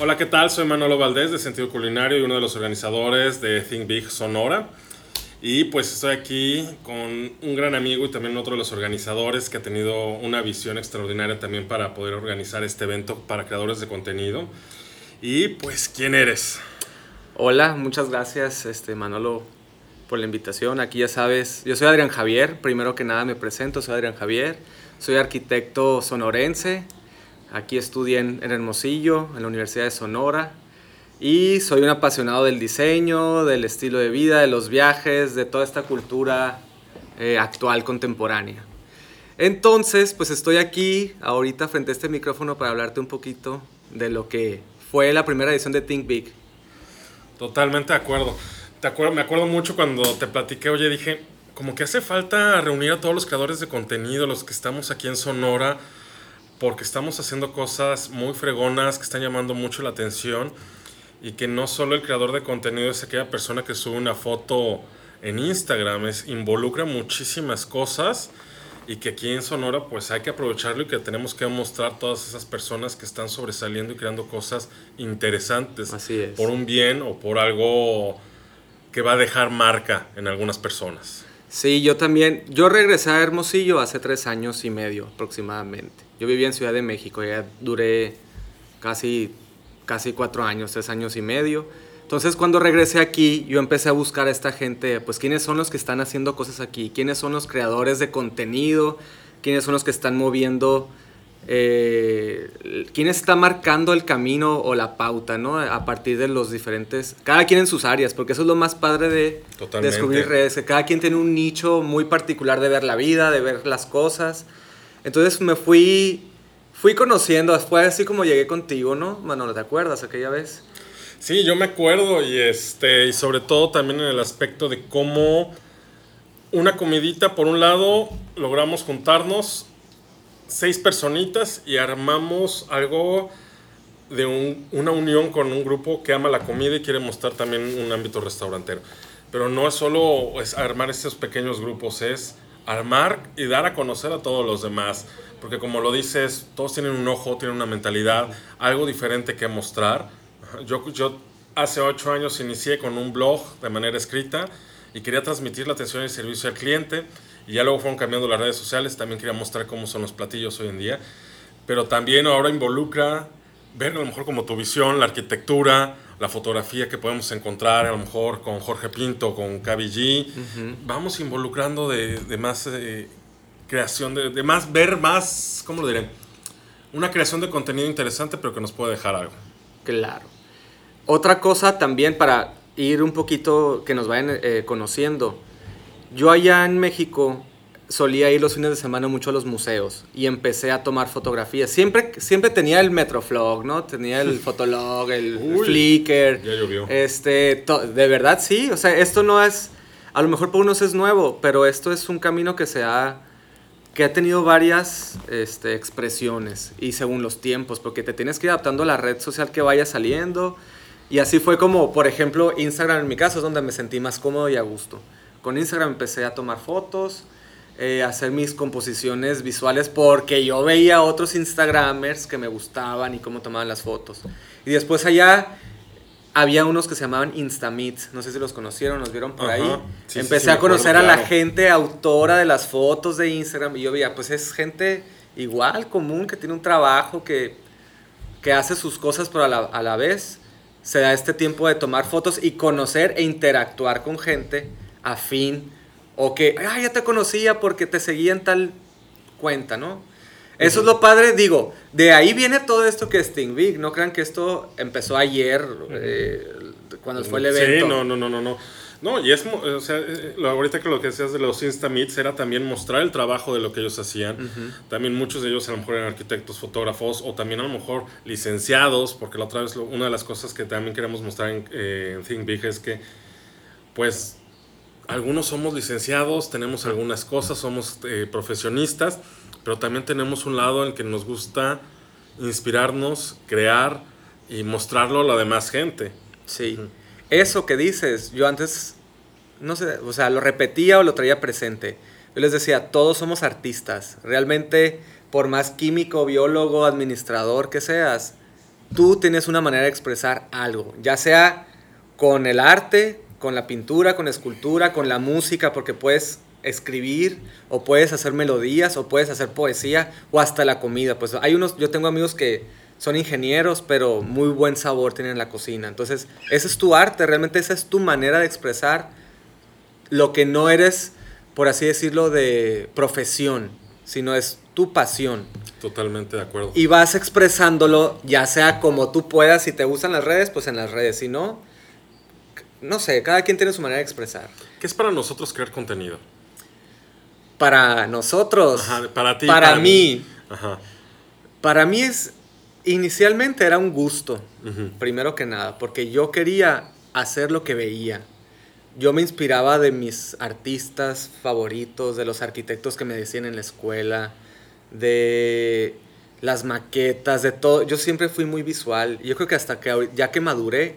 Hola, ¿qué tal? Soy Manolo Valdés de Sentido Culinario y uno de los organizadores de Think Big Sonora. Y pues estoy aquí con un gran amigo y también otro de los organizadores que ha tenido una visión extraordinaria también para poder organizar este evento para creadores de contenido. Y pues, ¿quién eres? Hola, muchas gracias este, Manolo por la invitación. Aquí ya sabes, yo soy Adrián Javier, primero que nada me presento, soy Adrián Javier, soy arquitecto sonorense, aquí estudié en, Hermosillo, en la Universidad de Sonora, y soy un apasionado del diseño, del estilo de vida, de los viajes, de toda esta cultura eh, actual, contemporánea. Entonces, pues estoy aquí ahorita frente a este micrófono para hablarte un poquito de lo que fue la primera edición de Think Big. Totalmente de acuerdo. Te acuerdo, me acuerdo mucho cuando te platiqué, oye, dije, como que hace falta reunir a todos los creadores de contenido, los que estamos aquí en Sonora, porque estamos haciendo cosas muy fregonas que están llamando mucho la atención y que no solo el creador de contenido es aquella persona que sube una foto en Instagram, es, involucra muchísimas cosas y que aquí en Sonora pues hay que aprovecharlo y que tenemos que mostrar todas esas personas que están sobresaliendo y creando cosas interesantes Así es. por un bien o por algo que va a dejar marca en algunas personas. Sí, yo también. Yo regresé a Hermosillo hace tres años y medio aproximadamente. Yo vivía en Ciudad de México, ya duré casi casi cuatro años, tres años y medio. Entonces cuando regresé aquí, yo empecé a buscar a esta gente, pues quiénes son los que están haciendo cosas aquí, quiénes son los creadores de contenido, quiénes son los que están moviendo, eh, quién está marcando el camino o la pauta, ¿no? A partir de los diferentes, cada quien en sus áreas, porque eso es lo más padre de descubrir redes, que cada quien tiene un nicho muy particular de ver la vida, de ver las cosas. Entonces me fui fui conociendo, fue así como llegué contigo, ¿no? Manolo, ¿te acuerdas aquella vez? Sí, yo me acuerdo y este y sobre todo también en el aspecto de cómo una comidita por un lado logramos juntarnos seis personitas y armamos algo de una unión con un grupo que ama la comida y quiere mostrar también un ámbito restaurantero. Pero no es solo es armar estos pequeños grupos, es armar y dar a conocer a todos los demás. Porque como lo dices, todos tienen un ojo, tienen una mentalidad, algo diferente que mostrar. Yo, yo hace ocho años inicié con un blog de manera escrita y quería transmitir la atención y servicio al cliente. Y ya luego fueron cambiando las redes sociales, también quería mostrar cómo son los platillos hoy en día. Pero también ahora involucra ver a lo mejor como tu visión, la arquitectura, la fotografía que podemos encontrar, a lo mejor con Jorge Pinto, con Cavi G. Vamos involucrando de, de más eh, creación, de, de, más ver más, ¿cómo lo diré? Una creación de contenido interesante, pero que nos puede dejar algo. Claro. Otra cosa también para ir un poquito, que nos vayan eh, conociendo. Yo allá en México solía ir los fines de semana mucho a los museos y empecé a tomar fotografías. Siempre, siempre tenía el Metroflog, ¿no? Tenía el Fotolog, el Flickr. Ya llovió. Este, de verdad sí, o sea, esto no es, a lo mejor para unos es nuevo, pero esto es un camino que se ha que ha tenido varias este, expresiones y según los tiempos, porque te tienes que ir adaptando a la red social que vaya saliendo. Y así fue como, por ejemplo, Instagram en mi caso es donde me sentí más cómodo y a gusto. Con Instagram empecé a tomar fotos, eh, hacer mis composiciones visuales, porque yo veía otros Instagramers que me gustaban y cómo tomaban las fotos. Y después allá había unos que se llamaban Instameets, no sé si los conocieron, los vieron por ahí. Empecé a conocer a la gente autora de las fotos de Instagram y yo veía, pues es gente igual, común, que tiene un trabajo, que, que hace sus cosas, pero a la, a la vez se da este tiempo de tomar fotos y conocer e interactuar con gente afín o que, ah, ya te conocía porque te seguía en tal cuenta, ¿no? Eso es lo padre, digo, de ahí viene todo esto que es Sting Big, no crean que esto empezó ayer, eh, cuando fue el evento. Sí, no, no, no, no, no. No, y es, o sea, eh, ahorita que lo que decías de los Insta Meets era también mostrar el trabajo de lo que ellos hacían. También muchos de ellos a lo mejor eran arquitectos, fotógrafos o también a lo mejor licenciados, porque la otra vez una de las cosas que también queremos mostrar en, eh, en Think Big es que, pues, algunos somos licenciados, tenemos algunas cosas, somos profesionistas, pero también tenemos un lado en el que nos gusta inspirarnos, crear y mostrarlo a la demás gente. Sí. Eso que dices, yo antes, no sé, o sea, lo repetía o lo traía presente. Yo les decía, todos somos artistas. Realmente, por más químico, biólogo, administrador que seas, tú tienes una manera de expresar algo, ya sea con el arte, con la pintura, con la escultura, con la música, porque puedes escribir o puedes hacer melodías o puedes hacer poesía o hasta la comida. Pues hay unos, yo tengo amigos que son ingenieros, pero muy buen sabor tienen en la cocina. Entonces, ese es tu arte, realmente esa es tu manera de expresar lo que no eres, por así decirlo, de profesión, sino es tu pasión. Totalmente de acuerdo. Y vas expresándolo, ya sea como tú puedas, si te gustan las redes, pues en las redes, si no, no sé, cada quien tiene su manera de expresar. ¿Qué es para nosotros crear contenido? Para nosotros. para ti. Para, mí. Para mí es, inicialmente era un gusto, primero que nada, porque yo quería hacer lo que veía. Yo me inspiraba de mis artistas favoritos, de los arquitectos que me decían en la escuela, de las maquetas, de todo. Yo siempre fui muy visual. Yo creo que hasta que ya que maduré,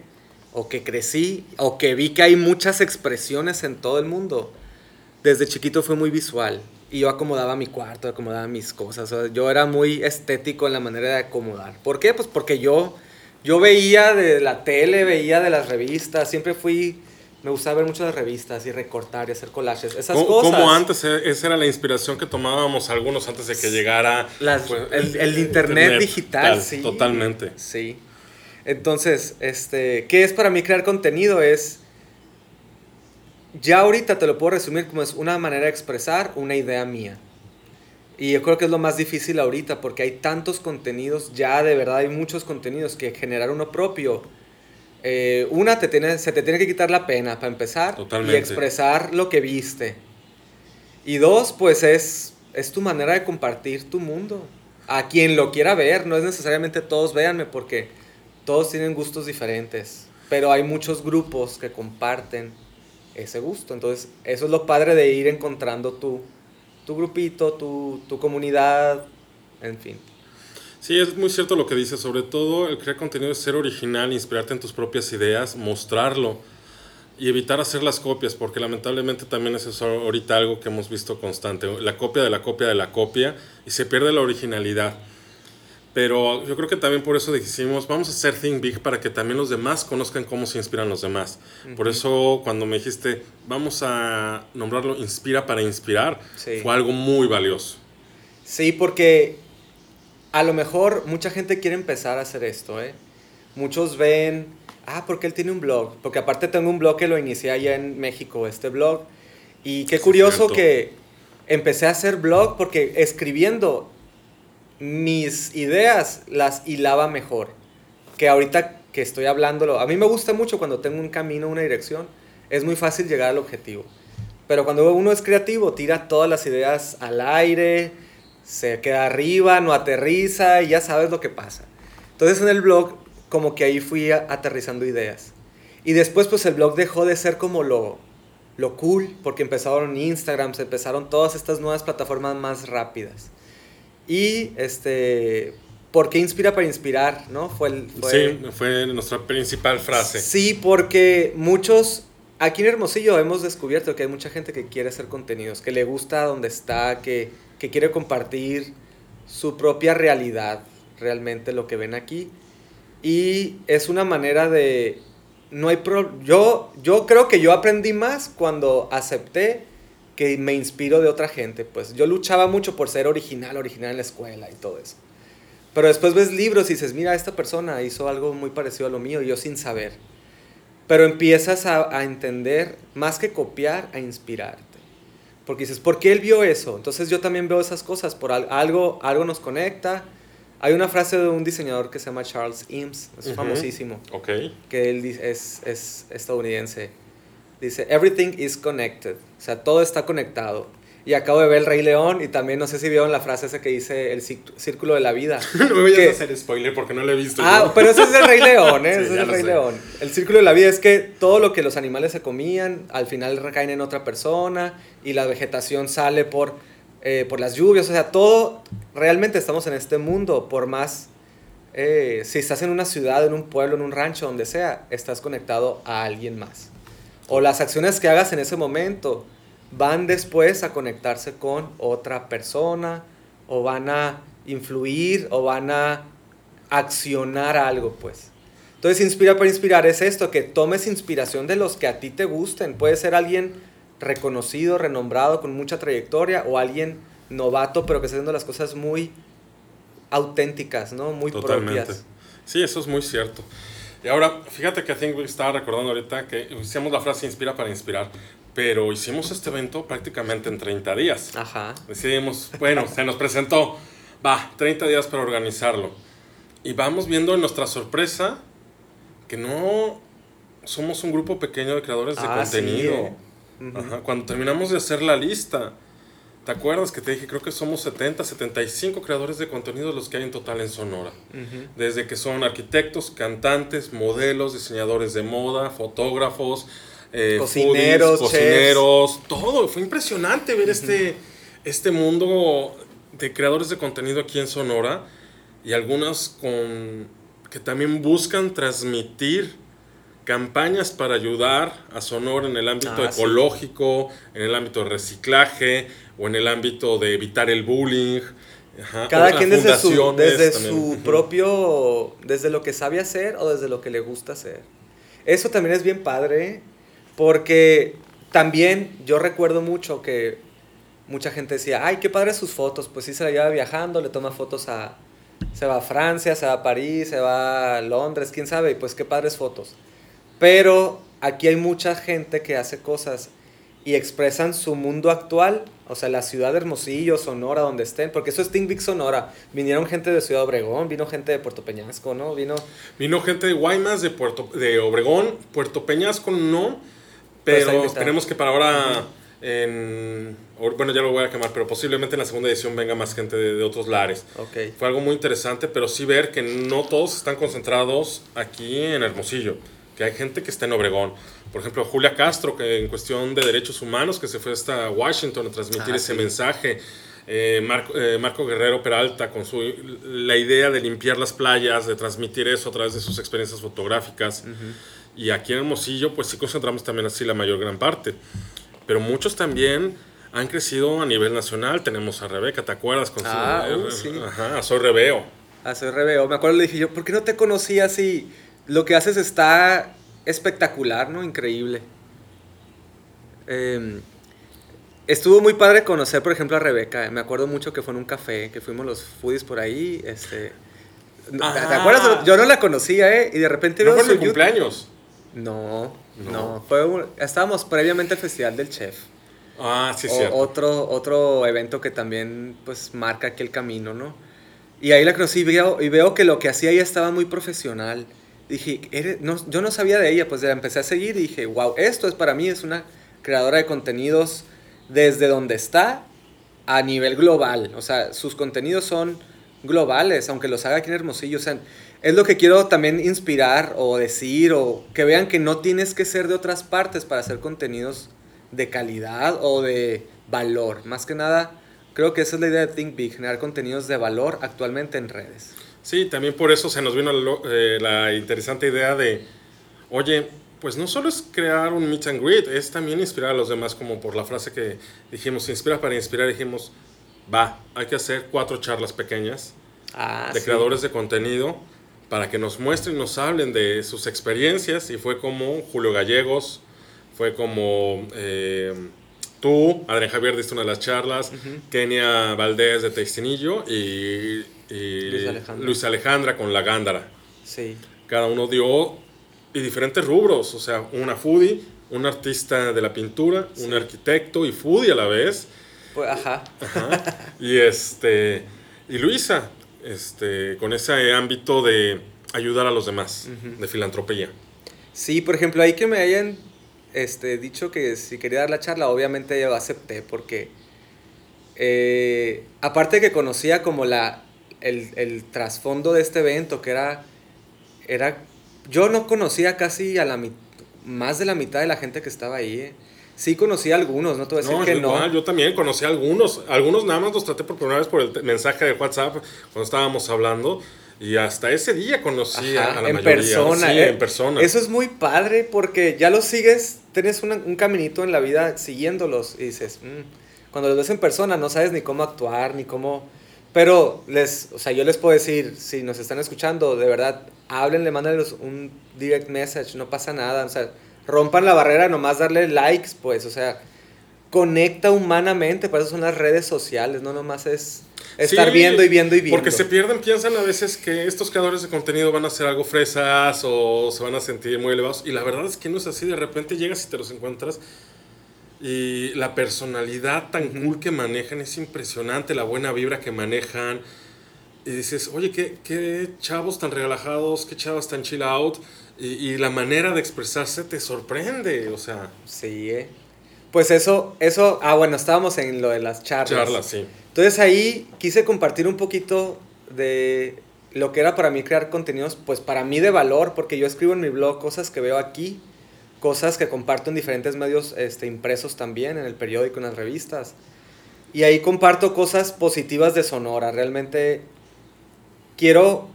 o que crecí, o que vi que hay muchas expresiones en todo el mundo, desde chiquito fue muy visual y yo acomodaba mi cuarto, acomodaba mis cosas. yo era muy estético en la manera de acomodar. ¿Por qué? Pues porque yo, yo veía de la tele, veía de las revistas, siempre fui... Me gustaba ver muchas revistas y recortar y hacer collages. Esas cosas. Como antes, eh, esa era la inspiración que tomábamos algunos antes de que llegara pues, el, internet, digital. sí. Totalmente. Sí. Entonces, este, ¿qué es para mí crear contenido? Es ya ahorita te lo puedo resumir como es una manera de expresar una idea mía. Y yo creo que es lo más difícil ahorita porque hay tantos contenidos, ya de verdad hay muchos contenidos que generar uno propio. Eh, una, te tiene, se te tiene que quitar la pena para empezar y expresar lo que viste. Y dos, pues es, es tu manera de compartir tu mundo. A quien lo quiera ver, no es necesariamente todos véanme porque todos tienen gustos diferentes, pero hay muchos grupos que comparten ese gusto. Entonces, eso es lo padre de ir encontrando tu, tu grupito, tu, tu comunidad, en fin. Sí, es muy cierto lo que dices. Sobre todo, el crear contenido es ser original, inspirarte en tus propias ideas, mostrarlo y evitar hacer las copias, porque lamentablemente también es eso ahorita algo que hemos visto constante. La copia de la copia de la copia y se pierde la originalidad. Pero yo creo que también por eso dijimos, vamos a hacer Think Big para que también los demás conozcan cómo se inspiran los demás. Por eso cuando me dijiste, vamos a nombrarlo Inspira para Inspirar, fue algo muy valioso. Sí, porque a lo mejor mucha gente quiere empezar a hacer esto, ¿eh? Muchos ven, ah, porque él tiene un blog, porque aparte tengo un blog que lo inicié allá en México, este blog, y qué curioso que empecé a hacer blog porque escribiendo mis ideas las hilaba mejor. Que ahorita que estoy hablándolo, a mí me gusta mucho cuando tengo un camino, una dirección, es muy fácil llegar al objetivo. Pero cuando uno es creativo, tira todas las ideas al aire, se queda arriba, no aterriza y ya sabes lo que pasa. Entonces en el blog, como que ahí fui aterrizando ideas. Y después pues el blog dejó de ser como lo, lo cool, porque empezaron Instagram, se empezaron todas estas nuevas plataformas más rápidas. Y este, ¿por qué inspira para inspirar? ¿no? Fue, el, sí, fue nuestra principal frase. Sí, porque muchos, aquí en Hermosillo hemos descubierto que hay mucha gente que quiere hacer contenidos, que le gusta donde está, que, que quiere compartir su propia realidad, realmente lo que ven aquí. Y es una manera de... No hay pro, yo, yo creo que yo aprendí más cuando acepté que me inspiro de otra gente. Pues yo luchaba mucho por ser original, original en la escuela y todo eso. Pero después ves libros y dices, mira, esta persona hizo algo muy parecido a lo mío, y yo sin saber. Pero empiezas a, entender, más que copiar, a inspirarte. Porque dices, ¿por qué él vio eso? Entonces yo también veo esas cosas, por algo, algo nos conecta. Hay una frase de un diseñador que se llama Charles Eames, es famosísimo, okay. que él es, es estadounidense Dice, everything is connected. O sea, todo está conectado. Y acabo de ver El Rey León y también no sé si vieron la frase esa que dice el círculo de la vida. no me voy a hacer spoiler porque no lo he visto. Ah, pero ese es el Rey León, ¿eh? ese es el Rey León. El círculo de la vida es que todo lo que los animales se comían al final recaen en otra persona y la vegetación sale por, eh, por las lluvias. O sea, todo, realmente estamos en este mundo, por más... Eh, si estás en una ciudad, en un pueblo, en un rancho, donde sea, estás conectado a alguien más o las acciones que hagas en ese momento van después a conectarse con otra persona o van a influir o van a accionar algo, pues. Entonces, inspira para inspirar es esto, que tomes inspiración de los que a ti te gusten. Puede ser alguien reconocido, renombrado, con mucha trayectoria, o alguien novato, pero que está haciendo las cosas muy auténticas, ¿no? Muy propias. Sí, eso es muy cierto. Y ahora, fíjate que Think estaba recordando ahorita que hicimos la frase inspira para inspirar, pero hicimos este evento prácticamente en 30 días. Ajá. Decidimos, bueno, se nos presentó, va, 30 días para organizarlo. Y vamos viendo en nuestra sorpresa que no somos un grupo pequeño de creadores de ah, contenido. Eh. Ajá. Cuando terminamos de hacer la lista, ¿te acuerdas que te dije? Creo que somos 70, 75 creadores de contenido los que hay en total en Sonora. Desde que son arquitectos, cantantes, modelos, diseñadores de moda, fotógrafos, eh, cocineros, cocineros, todo. Fue impresionante ver este, este mundo de creadores de contenido aquí en Sonora y algunas con que también buscan transmitir campañas para ayudar a Sonora en el ámbito ah, ecológico, en el ámbito de reciclaje o en el ámbito de evitar el bullying. Cada quien desde su, desde su propio, desde lo que sabe hacer o desde lo que le gusta hacer. Eso también es bien padre porque también yo recuerdo mucho que mucha gente decía, ay, qué padre sus fotos. Pues sí, se la lleva viajando, le toma fotos a... Se va a Francia, se va a París, se va a Londres, quién sabe, y pues qué padres fotos. Pero aquí hay mucha gente que hace cosas y expresan su mundo actual, o sea, la ciudad de Hermosillo, Sonora, donde estén, porque eso es Think Big Sonora. Vinieron gente de Ciudad Obregón, vino gente de Puerto Peñasco, ¿no? Vino... Vino gente de Guaymas, de, Puerto, de Obregón, Puerto Peñasco no, pero esperemos que para ahora, en, bueno, ya lo voy a quemar, pero posiblemente en la segunda edición venga más gente de, otros lares. Okay. Fue algo muy interesante, pero sí ver que no todos están concentrados aquí en Hermosillo, que hay gente que está en Obregón. Por ejemplo, Julia Castro, que en cuestión de derechos humanos, que se fue hasta Washington a transmitir ah, ese mensaje. Eh, Marco, eh, Marco, Guerrero Peralta con su, la idea de limpiar las playas, de transmitir eso a través de sus experiencias fotográficas. Y aquí en Hermosillo, pues sí concentramos también así la mayor gran parte. Pero muchos también han crecido a nivel nacional. Tenemos a Rebeca, ¿te acuerdas? Con ah, uh, sí. Ajá, Soy Rebeo. A Soy Rebeo. Me acuerdo, le dije yo, ¿por qué no te conocí así? Lo que haces está espectacular, ¿no? Increíble. Em, estuvo muy padre conocer, por ejemplo, a Rebeca. Me acuerdo mucho que fue en un café, que fuimos los foodies por ahí. Este, ¿Te ah. acuerdas? Yo no la conocía, ¿eh? Y de repente ¿No veo fue cumpleaños? No, no. Fue estábamos previamente al Festival del Chef. Ah, sí, sí. Otro, otro evento que también pues marca aquí el camino, ¿no? Y ahí la conocí y veo, y veo que lo que hacía ella estaba muy profesional. Dije, no, yo no sabía de ella, pues la empecé a seguir y dije, wow, esto es para mí, es una creadora de contenidos desde donde está a nivel global. O sea, sus contenidos son globales, aunque los haga aquí en Hermosillo. O sea, es lo que quiero también inspirar o decir o que vean que no tienes que ser de otras partes para hacer contenidos de calidad o de valor. Más que nada, creo que esa es la idea de Think Big, generar contenidos de valor actualmente en redes. Sí, también por eso se nos vino eh, la interesante idea de, oye, pues no solo es crear un meet and greet, es también inspirar a los demás, como por la frase que dijimos, inspira para inspirar, dijimos, va, hay que hacer cuatro charlas pequeñas ah, de creadores de contenido para que nos muestren nos hablen de sus experiencias y fue como Julio Gallegos, fue como eh, tú, Adrián Javier diste una de las charlas, Kenia Valdés de Textinillo y, Luis, Alejandra. con La Gándara. Sí. Cada uno dio y diferentes rubros, o sea, una foodie, un artista de la pintura, un arquitecto y foodie a la vez. Pues, ajá. ajá. Y este y Luisa, este, con ese ámbito de ayudar a los demás, de filantropía. Sí, por ejemplo, ahí que me hayan este, dicho que si quería dar la charla, obviamente yo acepté porque eh, aparte que conocía como la, el, trasfondo de este evento, que era, era, yo no conocía casi a la más de la mitad de la gente que estaba ahí. ¿eh? Sí conocí a algunos, no te voy a decir que no. yo también conocí a algunos. Algunos nada más los traté por primera vez por el mensaje de WhatsApp cuando estábamos hablando. Y hasta ese día conocí a la en Persona, sí, eh. en persona. Eso es muy padre porque ya los sigues, tienes un caminito en la vida siguiéndolos y dices, mm". cuando los ves en persona no sabes ni cómo actuar, ni cómo Pero les, o sea, yo les puedo decir, si nos están escuchando, de verdad, háblenle, mándenles un direct message, no pasa nada, o sea, rompan la barrera, nomás darle likes, pues, o sea, conecta humanamente, para eso son las redes sociales, no nomás es estar viendo y viendo y viendo. Porque se pierden, piensan a veces que estos creadores de contenido van a hacer algo fresas o se van a sentir muy elevados, y la verdad es que no es así, de repente llegas y te los encuentras y la personalidad tan cool que manejan es impresionante, la buena vibra que manejan. Y dices, oye, qué, qué chavos tan relajados, qué chavos tan chill out. Y, la manera de expresarse te sorprende, o sea. Sí, ¿eh? Pues eso, eso, ah, bueno, estábamos en lo de las charlas. Charlas, sí. Entonces ahí quise compartir un poquito de lo que era para mí crear contenidos, pues para mí de valor, porque yo escribo en mi blog cosas que veo aquí cosas que comparto en diferentes medios este, impresos también, en el periódico, en las revistas. Y ahí comparto cosas positivas de Sonora. Realmente quiero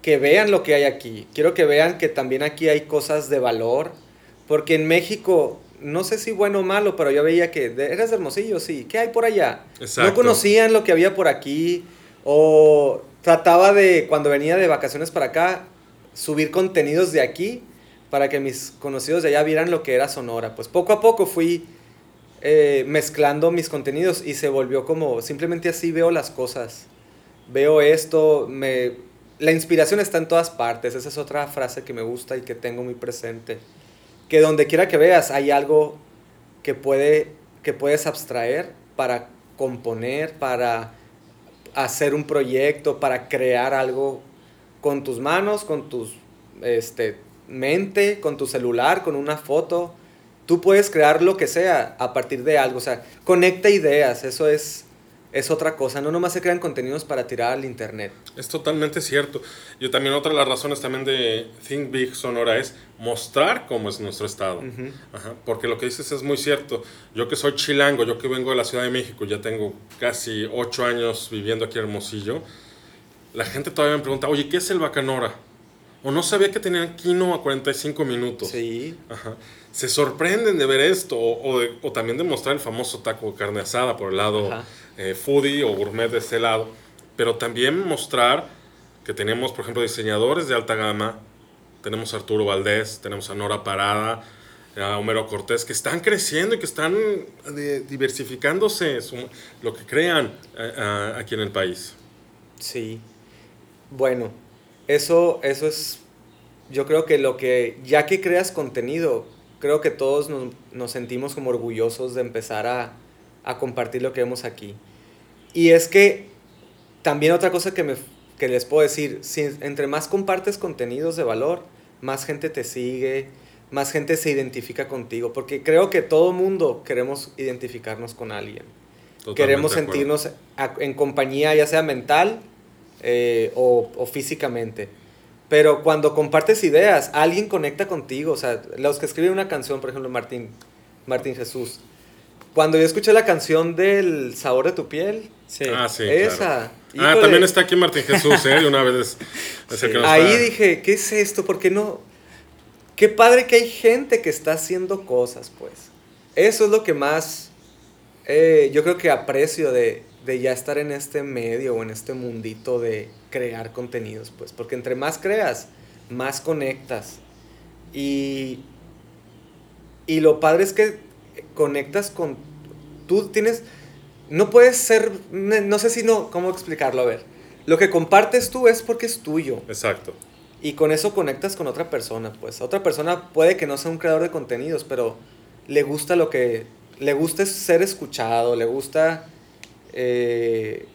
que vean lo que hay aquí. Quiero que vean que también aquí hay cosas de valor. Porque en México, no sé si bueno o malo, pero yo veía que eres Hermosillo, sí. ¿Qué hay por allá? No conocían lo que había por aquí. O trataba de, cuando venía de vacaciones para acá, subir contenidos de aquí para que mis conocidos de allá vieran lo que era Sonora. Pues poco a poco fui eh, mezclando mis contenidos y se volvió como, simplemente así veo las cosas. Veo esto, me, la inspiración está en todas partes. Esa es otra frase que me gusta y que tengo muy presente. Que donde quiera que veas hay algo que, puede, que puedes abstraer para componer, para hacer un proyecto, para crear algo con tus manos, con tus este, mente, con tu celular, con una foto. Tú puedes crear lo que sea a partir de algo. O sea, conecta ideas. Eso es, es otra cosa. No nomás se crean contenidos para tirar al internet. Es totalmente cierto. Yo también, otra de las razones también de Think Big Sonora es mostrar cómo es nuestro estado. porque lo que dices es muy cierto. Yo que soy chilango, yo que vengo de la Ciudad de México, ya tengo casi ocho años viviendo aquí en Hermosillo. La gente todavía me pregunta, oye, ¿qué es el Bacanora? O no sabía que tenían Kino a 45 minutos. Sí. Se sorprenden de ver esto. O, también de mostrar el famoso taco de carne asada por el lado eh, foodie o gourmet de ese lado. Pero también mostrar que tenemos, por ejemplo, diseñadores de alta gama. Tenemos a Arturo Valdés, tenemos a Nora Parada, a Homero Cortés, que están creciendo y que están eh, diversificándose lo que crean eh, aquí en el país. Sí. Bueno, eso, eso es, yo creo que lo que, ya que creas contenido, creo que todos nos, sentimos como orgullosos de empezar a, compartir lo que vemos aquí. Y es que también otra cosa que, me, que les puedo decir, si entre más compartes contenidos de valor, más gente te sigue, más gente se identifica contigo, porque creo que todo mundo queremos identificarnos con alguien. queremos sentirnos en compañía, ya sea mental eh, o, físicamente. Pero cuando compartes ideas, alguien conecta contigo. O sea, los que escriben una canción, por ejemplo, Martín, Martín Jesús. Cuando yo escuché la canción del sabor de tu piel, ah, sí, esa. Ah, también está aquí Martín Jesús, ¿eh? Una vez. Ahí dije, ¿qué es esto? ¿Por qué no? Qué padre que hay gente que está haciendo cosas, pues. Eso es lo que más eh, yo creo que aprecio de, de ya estar en este medio o en este mundito de crear contenidos, pues, porque entre más creas, más conectas. Y, y lo padre es que conectas con, tú tienes, no puedes ser, no sé si no, cómo explicarlo, a ver, lo que compartes tú es porque es tuyo. Exacto. Y con eso conectas con otra persona, pues. Otra persona puede que no sea un creador de contenidos, pero le gusta lo que, le gusta ser escuchado, le gusta eh,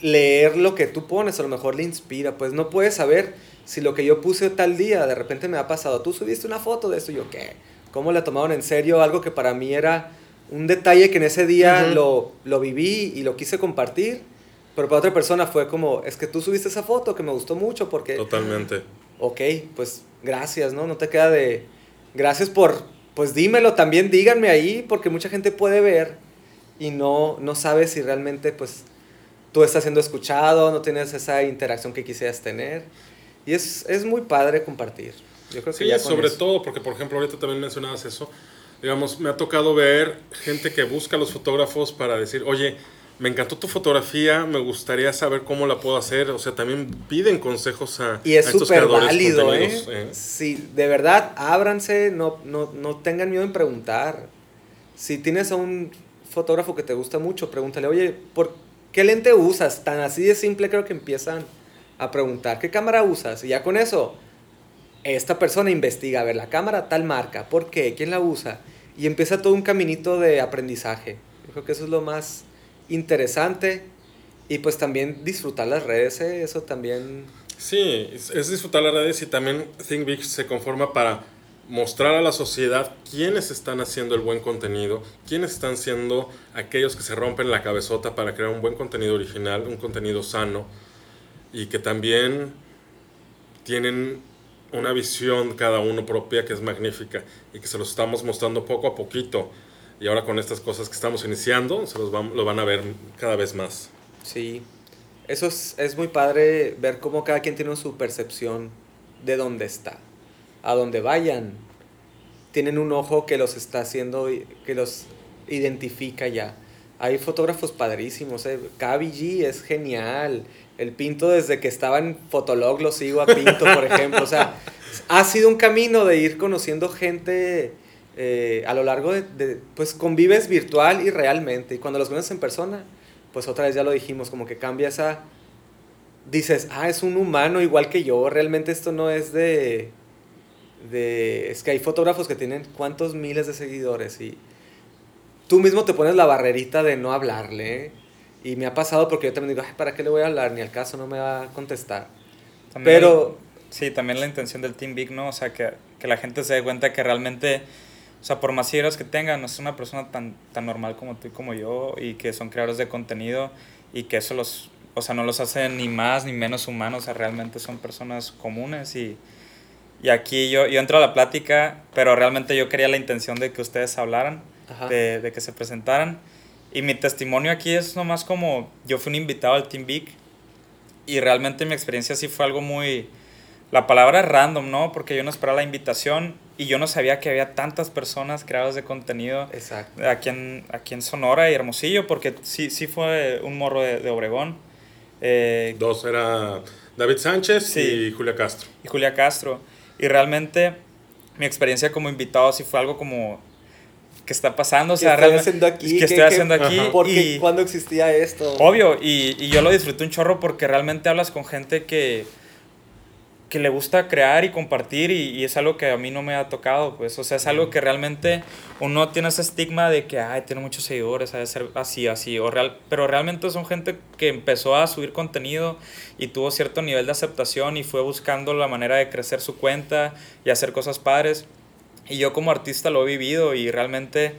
leer lo que tú pones, a lo mejor le inspira, pues no puedes saber si lo que yo puse tal día de repente me ha pasado, tú subiste una foto de esto, yo qué, cómo la tomaron en serio, algo que para mí era un detalle que en ese día lo, lo viví y lo quise compartir, pero para otra persona fue como, es que tú subiste esa foto que me gustó mucho porque... Totalmente. Ok, pues gracias, ¿no? No te queda de... Gracias por, pues dímelo también, díganme ahí, porque mucha gente puede ver y no, no sabes si realmente pues tú estás siendo escuchado, no tienes esa interacción que quisieras tener. Y es, es muy padre compartir. Yo creo que sí, sobre todo, porque por ejemplo ahorita también mencionabas eso. Digamos, me ha tocado ver gente que busca a los fotógrafos para decir, oye, me encantó tu fotografía, me gustaría saber cómo la puedo hacer. O sea, también piden consejos a, y es a estos súper creadores válido, ¿eh? ¿eh? Sí, de verdad, ábranse, no, no, no tengan miedo en preguntar. Si tienes a un fotógrafo que te gusta mucho, pregúntale, oye, ¿por qué lente usas? Tan así de simple creo que empiezan a preguntar, ¿qué cámara usas? Y ya con eso, esta persona investiga, a ver, la cámara tal marca, ¿por qué? ¿Quién la usa? Y empieza todo un caminito de aprendizaje. Yo creo que eso es lo más interesante. Y pues también disfrutar las redes, ¿eh? eso también... Sí, es, disfrutar las redes y también Think Big se conforma para mostrar a la sociedad quiénes están haciendo el buen contenido, quiénes están siendo aquellos que se rompen la cabezota para crear un buen contenido original, un contenido sano y que también tienen una visión cada uno propia que es magnífica y que se los estamos mostrando poco a poquito. Y ahora con estas cosas que estamos iniciando, se los van, lo van a ver cada vez más. Sí, eso es, es muy padre ver cómo cada quien tiene su percepción de dónde está. A dónde vayan, tienen un ojo que los está haciendo, que los identifica ya. Hay fotógrafos padrísimos, ¿eh? G es genial. El Pinto desde que estaba en Fotolog lo sigo a Pinto, por ejemplo. O sea, ha sido un camino de ir conociendo gente eh, a lo largo de, de, pues convives virtual y realmente. Y cuando los conoces en persona, pues otra vez ya lo dijimos, como que cambia esa... Dices, ah, es un humano igual que yo, realmente esto no es de... de es que hay fotógrafos que tienen cuántos miles de seguidores y tú mismo te pones la barrerita de no hablarle. Y me ha pasado porque yo también digo, Ay, ¿para qué le voy a hablar? Ni al caso no me va a contestar. También Pero... Sí, también la intención del Team Big, ¿no? O sea, que, que la gente se dé cuenta que realmente, o sea, por más seguidores que tengan, no es una persona tan, tan normal como tú y como yo, y que son creadores de contenido, y que eso los, o sea, no los hace ni más ni menos humanos, o sea, realmente son personas comunes, y, y aquí yo, yo entro a la plática, pero realmente yo quería la intención de que ustedes hablaran, de, de que se presentaran, y mi testimonio aquí es nomás como, yo fui un invitado al Team Big, y realmente mi experiencia sí fue algo muy la palabra es random, ¿no? Porque yo no esperaba la invitación y yo no sabía que había tantas personas creadoras de contenido Exacto. aquí en, aquí en Sonora y Hermosillo, porque sí, sí fue un morro de, de Obregón. Eh, Dos era David Sánchez Sí. y Julia Castro. y Julia Castro. Y realmente mi experiencia como invitado sí fue algo como que está pasando. O ¿Qué sea, estoy realmente- haciendo aquí? que ¿Qué- estoy qué- haciendo aquí. Ajá. Porque y- cuando existía esto. Obvio, y, y yo lo disfruté un chorro porque realmente hablas con gente que, que le gusta crear y compartir y, y es algo que a mí no me ha tocado, pues, o sea, es algo que realmente uno tiene ese estigma de que, ay, tiene muchos seguidores, ha de ser así, así, o real, pero realmente son gente que empezó a subir contenido y tuvo cierto nivel de aceptación y fue buscando la manera de crecer su cuenta y hacer cosas padres. Y yo como artista lo he vivido y realmente,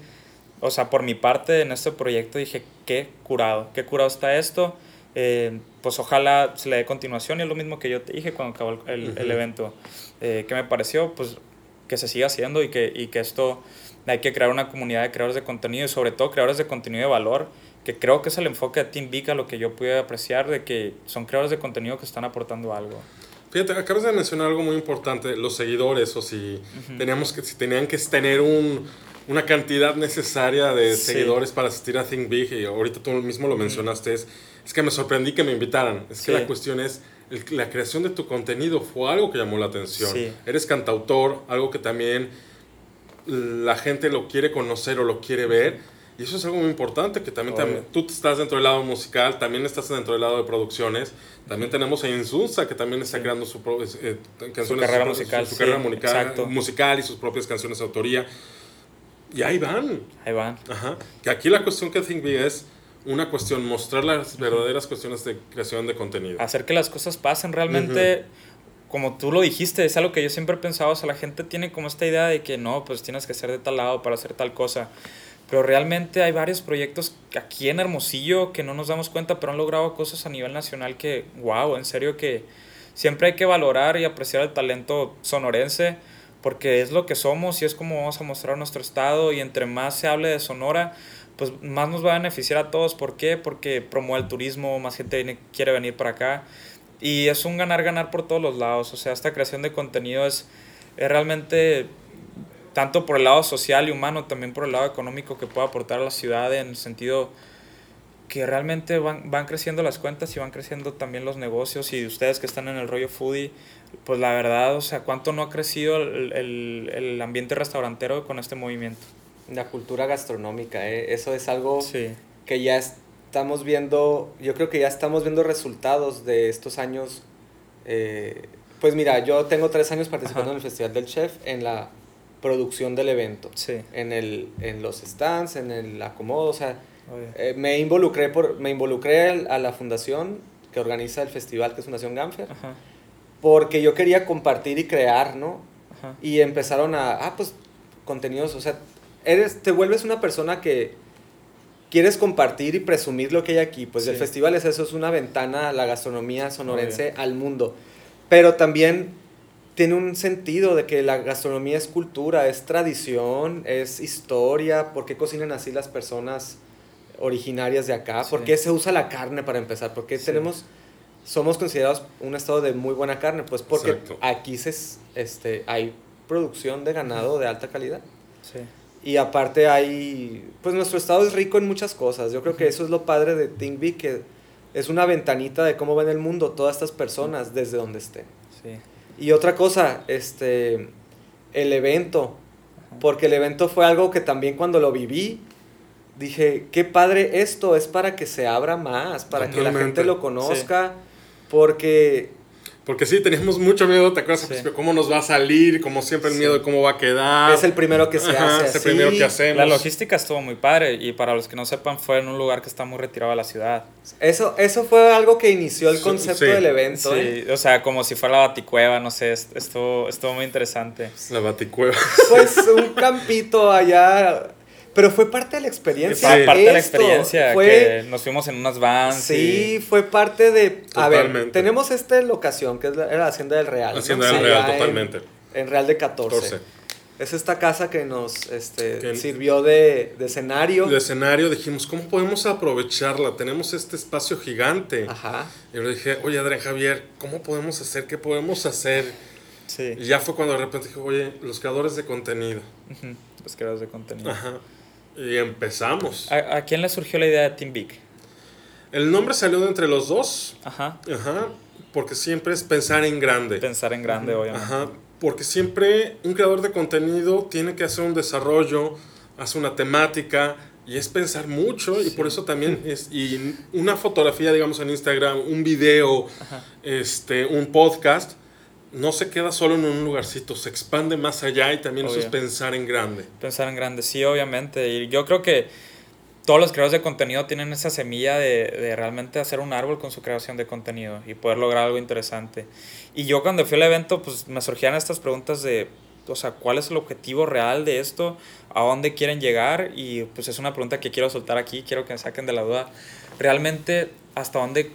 o sea, por mi parte en este proyecto dije, qué curado, qué curado está esto. Eh, pues ojalá se le dé continuación y es lo mismo que yo te dije cuando acabó el, el- evento. Eh, que me pareció, pues, que se siga haciendo y que, y que esto hay que crear una comunidad de creadores de contenido y sobre todo creadores de contenido de valor, que creo que es el enfoque de Team Vic a lo que yo pude apreciar de que son creadores de contenido que están aportando algo. Fíjate, acabas de mencionar algo muy importante, los seguidores, o si teníamos que, si tenían que tener un, una cantidad necesaria de Sí. seguidores para asistir a Think Big, y ahorita tú mismo lo mencionaste, es, es que me sorprendí que me invitaran. Es que Sí. la cuestión es, el- la creación de tu contenido fue algo que llamó la atención. Sí. Eres cantautor, algo que también la gente lo quiere conocer o lo quiere ver. Y eso es algo muy importante, que también, Obvio. tam- tú estás dentro del lado musical, también estás dentro del lado de producciones. También tenemos a Insunza, que también está Sí. creando su, eh, canciones, carrera su- musical, su sí, carrera musical, musical y sus propias canciones de autoría. Y ahí van. Ahí van. Ajá. Que aquí la cuestión que Think Big es una cuestión, mostrar las verdaderas cuestiones de creación de contenido. hacer que las cosas pasen realmente como tú lo dijiste es algo que yo siempre he pensado o sea la gente tiene como esta idea de que no pues tienes que ser de tal lado para hacer tal cosa pero realmente hay varios proyectos aquí en Hermosillo que no nos damos cuenta pero han logrado cosas a nivel nacional que wow en serio que siempre hay que valorar y apreciar el talento sonorense porque es lo que somos y es como vamos a mostrar nuestro estado y entre más se hable de Sonora pues más nos va a beneficiar a todos. ¿Por qué? Porque promueve el turismo, más gente quiere venir para acá. Y es un ganar-ganar por todos los lados. O sea, esta creación de contenido es, es realmente tanto por el lado social y humano, también por el lado económico que puede aportar a la ciudad en el sentido que realmente van, van creciendo las cuentas y van creciendo también los negocios y ustedes que están en el rollo foodie, pues la verdad, o sea, ¿cuánto no ha crecido el, el, el ambiente restaurantero con este movimiento? La cultura gastronómica, ¿eh? eso es algo Sí, que ya estamos viendo, yo creo que ya estamos viendo resultados de estos años. eh, pues mira, yo tengo tres años participando Ajá. en el Festival del Chef en la producción del evento, sí. en, el, en los stands, en el acomodo, o sea, Oye. eh, me involucré, por, me involucré a la fundación que organiza el festival, que es Fundación Ganfer, Ajá, porque yo quería compartir y crear, ¿no? ajá. Y empezaron a, ah, pues, contenidos, o sea, eres, te vuelves una persona que quieres compartir y presumir lo que hay aquí. Pues el Sí. festival es eso, es una ventana a la gastronomía sonorense al mundo. Pero también tiene un sentido de que la gastronomía es cultura, es tradición, es historia, por qué cocinan así las personas originarias de acá, por Sí. qué se usa la carne para empezar, por qué Sí. tenemos somos considerados un estado de muy buena carne, pues porque Exacto. aquí se, es- este, hay producción de ganado de alta calidad. Sí, Y aparte hay, pues nuestro estado es rico en muchas cosas. Yo creo que eso es lo padre de Think Big, que es una ventanita de cómo ven el mundo todas estas personas desde donde estén. sí. Y otra cosa, este, el evento, porque el evento fue algo que también cuando lo viví, dije, qué padre esto, es para que se abra más, para que la gente lo conozca, porque Porque sí, teníamos mucho miedo, ¿te acuerdas? Sí. al principio? ¿Cómo nos va a salir? Como siempre, el miedo de cómo va a quedar. es el primero que se Ajá, hace es el primero que hacemos. La logística estuvo muy padre y para los que no sepan fue en un lugar que está muy retirado de la ciudad. Eso, eso fue algo que inició el concepto sí. del evento. ¿eh? Sí, o sea, como si fuera la baticueva, no sé, est- estuvo, estuvo muy interesante. La baticueva. Pues un campito allá. Pero fue parte de la experiencia. Fue parte de la experiencia, Fue, que nos fuimos en unas vans. sí, y- fue parte de. A ver, Totalmente. tenemos esta locación que es la, era la Hacienda del Real. ¿no? Hacienda del Sí, Real, totalmente. En, Real de 14. 14. Es esta casa que nos este, Que- sirvió de, de escenario. De escenario dijimos, ¿cómo podemos aprovecharla? Tenemos este espacio gigante. Ajá. Y yo le dije, oye, Adrián Javier, ¿cómo podemos hacer? ¿Qué podemos hacer? Sí, Y ya fue cuando de repente dije, oye, los creadores de contenido. los creadores de contenido. Ajá. Y empezamos. ¿A, a quién le surgió la idea de Team Big? El nombre salió de entre los dos. Ajá, Ajá. Porque siempre es pensar en grande. pensar en grande, obviamente. Ajá. Porque siempre un creador de contenido tiene que hacer un desarrollo, hace una temática y es pensar mucho y por eso también es y una fotografía digamos en Instagram, un video, este, un podcast no se queda solo en un lugarcito, se expande más allá y también eso es Obvio. pensar en grande. Pensar en grande, sí, obviamente. Y yo creo que todos los creadores de contenido tienen esa semilla de, de realmente hacer un árbol con su creación de contenido y poder lograr algo interesante. Y yo cuando fui al evento, pues me surgían estas preguntas de, o sea, ¿cuál es el objetivo real de esto? ¿A dónde quieren llegar? Y pues es una pregunta que quiero soltar aquí, quiero que me saquen de la duda. Realmente, ¿hasta dónde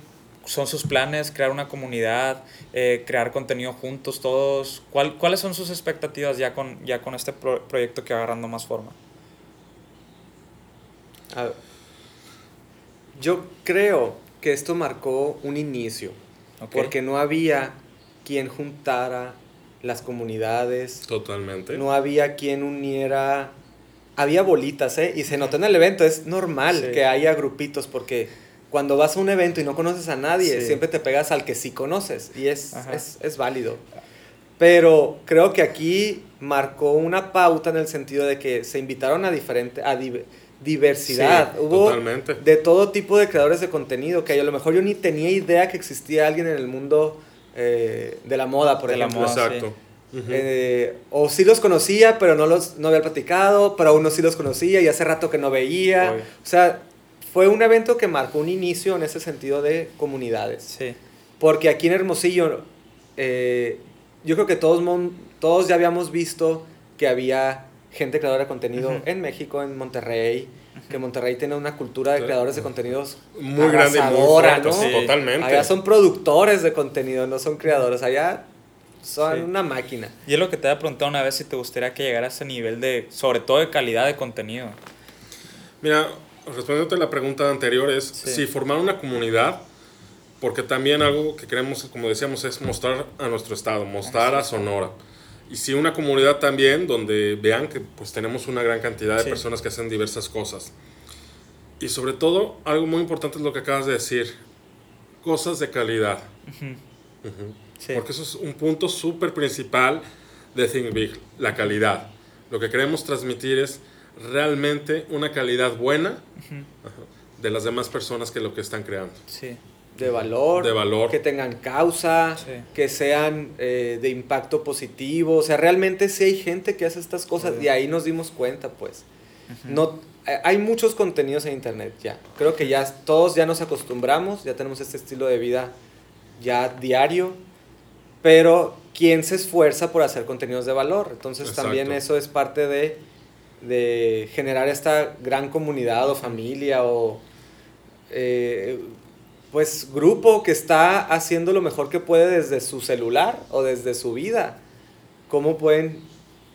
son sus planes? ¿Crear una comunidad? Eh, ¿Crear contenido juntos todos? ¿Cuál, ¿Cuáles son sus expectativas ya con, ya con este pro- proyecto que va agarrando más forma? A ver. Yo creo que esto marcó un inicio. Porque no había quien juntara las comunidades. Totalmente. No había quien uniera. Había bolitas, ¿eh? Y se notó en el evento. Es normal Sí. que haya grupitos porque cuando vas a un evento y no conoces a nadie, Sí. siempre te pegas al que sí conoces. Y es, es, es válido. Pero creo que aquí marcó una pauta en el sentido de que se invitaron a diferente, a div- diversidad. Sí, Hubo totalmente. de todo tipo de creadores de contenido que a lo mejor yo ni tenía idea que existía alguien en el mundo eh, de la moda, por De la ejemplo. moda. Exacto. sí. Ujú. Eh, o sí los conocía, pero no los no había platicado, pero a unos sí los conocía y hace rato que no veía. O sea, fue un evento que marcó un inicio en ese sentido de comunidades. Sí, Porque aquí en Hermosillo, eh, yo creo que todos, todos ya habíamos visto que había gente creadora de contenido en México, en Monterrey, que Monterrey tiene una cultura de creadores de contenidos muy grande y muy fuerte, ¿no? Sí. totalmente. Allá son productores de contenido, no son creadores. Allá son Sí. una máquina. Y es lo que te había preguntado una vez si te gustaría que llegara a ese nivel de, sobre todo de calidad de contenido. Mira, respondiéndote a la pregunta anterior es Sí. si formar una comunidad, porque también algo que queremos, como decíamos, es mostrar a nuestro estado, mostrar a Sonora. Y si una comunidad también donde vean que pues tenemos una gran cantidad de Sí. personas que hacen diversas cosas. Y sobre todo, algo muy importante es lo que acabas de decir, cosas de calidad. Sí. Porque eso es un punto súper principal de Think Big, la calidad. Lo que queremos transmitir es realmente una calidad buena de las demás personas que lo que están creando. Sí. de valor, De valor. que tengan causa, Sí. que sean eh, de impacto positivo. O sea, realmente sí hay gente que hace estas cosas y ahí nos dimos cuenta, pues. No, eh, hay muchos contenidos en internet ya. Creo que ya todos ya nos acostumbramos, ya tenemos este estilo de vida ya diario, pero ¿quién se esfuerza por hacer contenidos de valor? Entonces también eso es parte de, de generar esta gran comunidad o familia o eh, pues grupo que está haciendo lo mejor que puede desde su celular o desde su vida. ¿Cómo pueden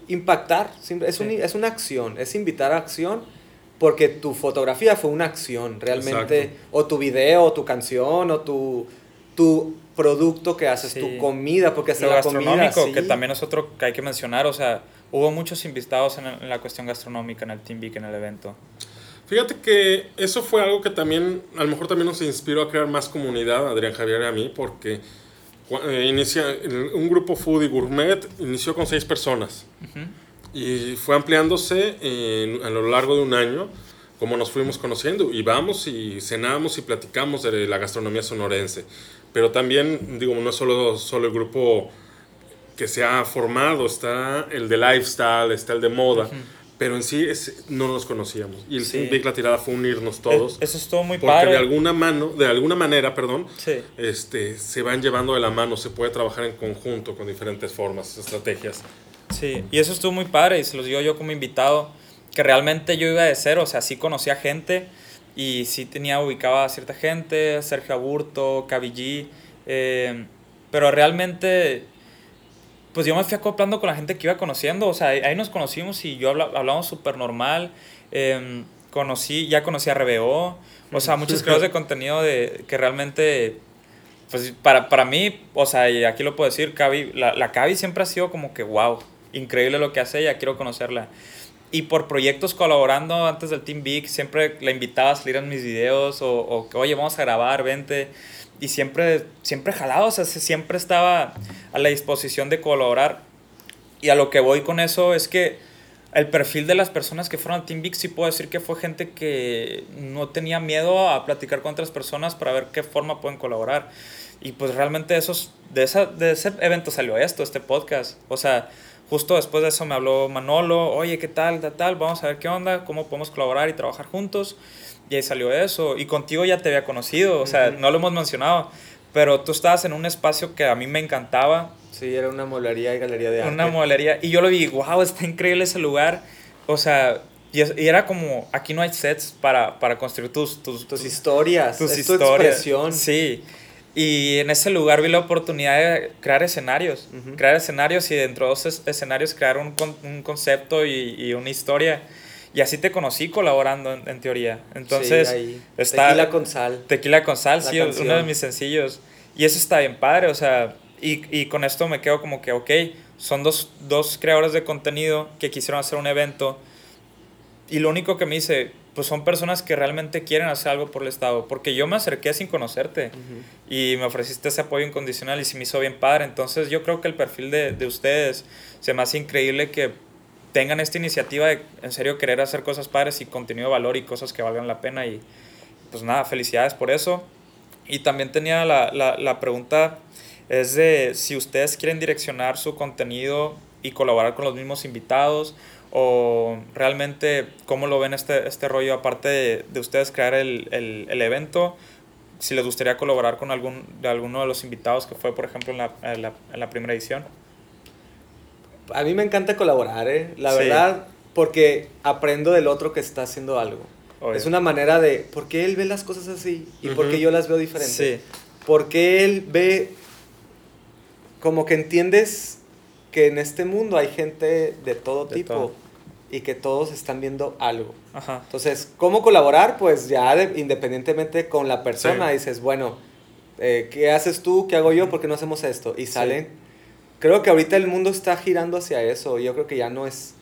impactar? Es, un- Sí. es una acción, es invitar a acción porque tu fotografía fue una acción realmente, Exacto. o tu video, o tu canción, o tu, tu producto que haces, Sí. tu comida, porque hasta Lo la comida... gastronómico, que sí. también es otro que hay que mencionar, o sea, hubo muchos invitados en, en la cuestión gastronómica en el Team Beak, en el evento. Fíjate que eso fue algo que también, a lo mejor también nos inspiró a crear más comunidad, Adrián Javier y a mí, porque eh, inicia, un grupo foodie gourmet inició con seis personas y fue ampliándose a lo largo de un año, como nos fuimos conociendo, y vamos y cenamos y platicamos de la gastronomía sonorense. Pero también, digo, no es solo, solo el grupo que se ha formado, está el de lifestyle, está el de moda, pero en sí es- no nos conocíamos. Y el Sí. Big La Tirada fue unirnos todos. Eh, Eso estuvo muy porque padre. de alguna mano, de alguna manera, perdón, Sí. este, se van llevando de la mano, se puede trabajar en conjunto con diferentes formas, estrategias. Sí, y eso estuvo muy padre y se los digo yo como invitado, que realmente yo iba de cero, o sea, sí conocía gente y sí tenía ubicaba a cierta gente, Sergio Aburto, G, eh, pero realmente, pues yo me fui acoplando con la gente que iba conociendo, o sea, ahí nos conocimos y yo habla, hablamos súper normal, eh, conocí, ya conocí a RBO, o sea, muchos creadores de contenido de, que realmente pues para, para mí, o sea, y aquí lo puedo decir, Cavi, la, la Cavi siempre ha sido como que, wow, increíble lo que hace, ya quiero conocerla. Y por proyectos colaborando antes del Team Big, siempre la invitaba a salir en mis videos o, o que, oye, vamos a grabar, vente. Y siempre, siempre jalado, o sea, se- siempre estaba a la disposición de colaborar. Y a lo que voy con eso es que el perfil de las personas que fueron al Team Big sí puedo decir que fue gente que no tenía miedo a platicar con otras personas para ver qué forma pueden colaborar. Y pues realmente esos, de, esa, de ese evento salió esto, este podcast. O sea, justo después de eso me habló Manolo, oye, ¿qué tal, tal, tal? Vamos a ver qué onda, cómo podemos colaborar y trabajar juntos. Y ahí salió eso. Y contigo ya te había conocido, o sea, no lo hemos mencionado. Pero tú estabas en un espacio que a mí me encantaba, Sí, era una mueblería y galería de arte. una mueblería. Y yo lo vi, wow, está increíble ese lugar. O sea, y, es- y era como, aquí no hay sets para, para construir tus, tus, Tus historias, tus es tu historias. expresión. Sí. Y en ese lugar vi la oportunidad de crear escenarios. Ujú. Crear escenarios y dentro de esos escenarios crear un, un concepto y, y una historia. Y así te conocí colaborando en, en teoría. Entonces, sí, ahí. está- Tequila con sal. Tequila con sal, La sí, canción. uno de mis sencillos. Y eso está bien padre, o sea, y, y con esto me quedo como que, ok, son dos, dos creadores de contenido que quisieron hacer un evento. Y lo único que me dice, pues son personas que realmente quieren hacer algo por el Estado. Porque yo me acerqué sin conocerte y me ofreciste ese apoyo incondicional y se me hizo bien padre. Entonces yo creo que el perfil de, de ustedes se me hace increíble que tengan esta iniciativa de en serio querer hacer cosas padres y contenido de valor y cosas que valgan la pena. Y pues nada, felicidades por eso. Y también tenía la, la, la pregunta, es de si ustedes quieren direccionar su contenido y colaborar con los mismos invitados o realmente cómo lo ven este, este rollo aparte de, de ustedes crear el, el, el evento si les gustaría colaborar con algún de alguno de los invitados que fue por ejemplo en la, en la, en la primera edición A mí me encanta colaborar, ¿eh? La Sí. verdad, porque aprendo del otro que está haciendo algo. Obvio. Es una manera de, ¿por qué él ve las cosas así? ¿Y por qué yo las veo diferente? Sí. Porque él ve, como que entiendes que en este mundo hay gente de todo De tipo todo. y que todos están viendo algo. Ajá. Entonces, ¿cómo colaborar? Pues ya de- independientemente con la persona, Sí. dices, bueno, eh, ¿qué haces tú? ¿Qué hago yo? ¿Por qué no hacemos esto? Y salen. Creo que ahorita el mundo está girando hacia eso. Yo creo que ya no es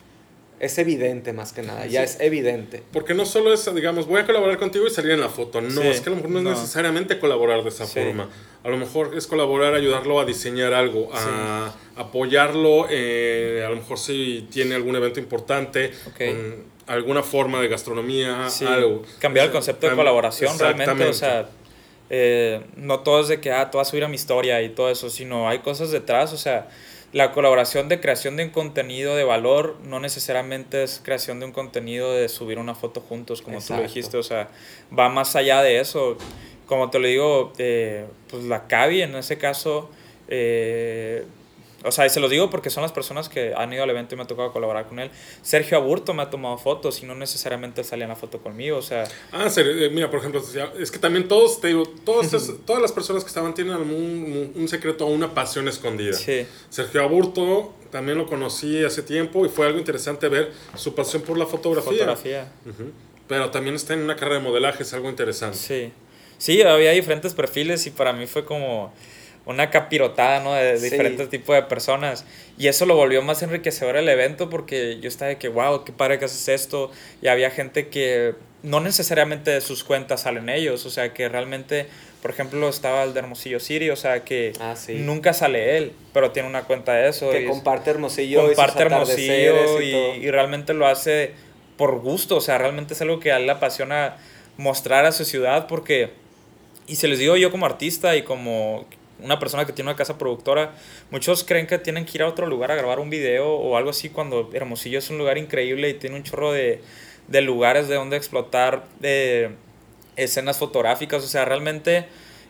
es evidente más que nada, ya es evidente. Porque no solo es, digamos, voy a colaborar contigo y salir en la foto. No, Sí, es que a lo mejor no, no. es necesariamente colaborar de esa Sí. forma. A lo mejor es colaborar, ayudarlo a diseñar algo, a apoyarlo, eh, a lo mejor si tiene algún evento importante, Ok. con alguna forma de gastronomía, Sí, algo. Cambiar el concepto de colaboración realmente, o sea, eh, no todo es de que, ah, tú vas a subir a mi historia y todo eso, sino hay cosas detrás, o sea, la colaboración de creación de un contenido de valor no necesariamente es creación de un contenido de subir una foto juntos, como tú Exacto. lo dijiste, o sea, va más allá de eso. Como te lo digo, eh, pues la Cavi en ese caso, eh, o sea, y se los digo porque son las personas que han ido al evento y me ha tocado colaborar con él. Sergio Aburto me ha tomado fotos y no necesariamente salía en la foto conmigo, o sea, Ah, serio, eh, mira, por ejemplo, es que también todos, te digo, todos es- todas las personas que estaban tienen un, un secreto o una pasión escondida. sí. Sergio Aburto también lo conocí hace tiempo y fue algo interesante ver su pasión por la fotografía. Fotografía. Pero también está en una carrera de modelaje, es algo interesante. Sí. Sí, había diferentes perfiles y para mí fue como una capirotada, ¿no? De Sí. diferentes tipos de personas. Y eso lo volvió más enriquecedor el evento porque yo estaba de que, wow, qué padre que haces esto. Y había gente que no necesariamente de sus cuentas salen ellos, o sea, que realmente, por ejemplo, estaba el de Hermosillo City, o sea, que Ah, sí. nunca sale él, pero tiene una cuenta de eso. Que y- comparte Hermosillo comparte y sus Hermosillo y realmente lo hace por gusto, o sea, realmente es algo que a él le apasiona mostrar a su ciudad porque, y se les digo yo como artista y como una persona que tiene una casa productora, muchos creen que tienen que ir a otro lugar a grabar un video o algo así cuando Hermosillo es un lugar increíble y tiene un chorro de, de lugares de donde explotar escenas fotográficas, o sea, realmente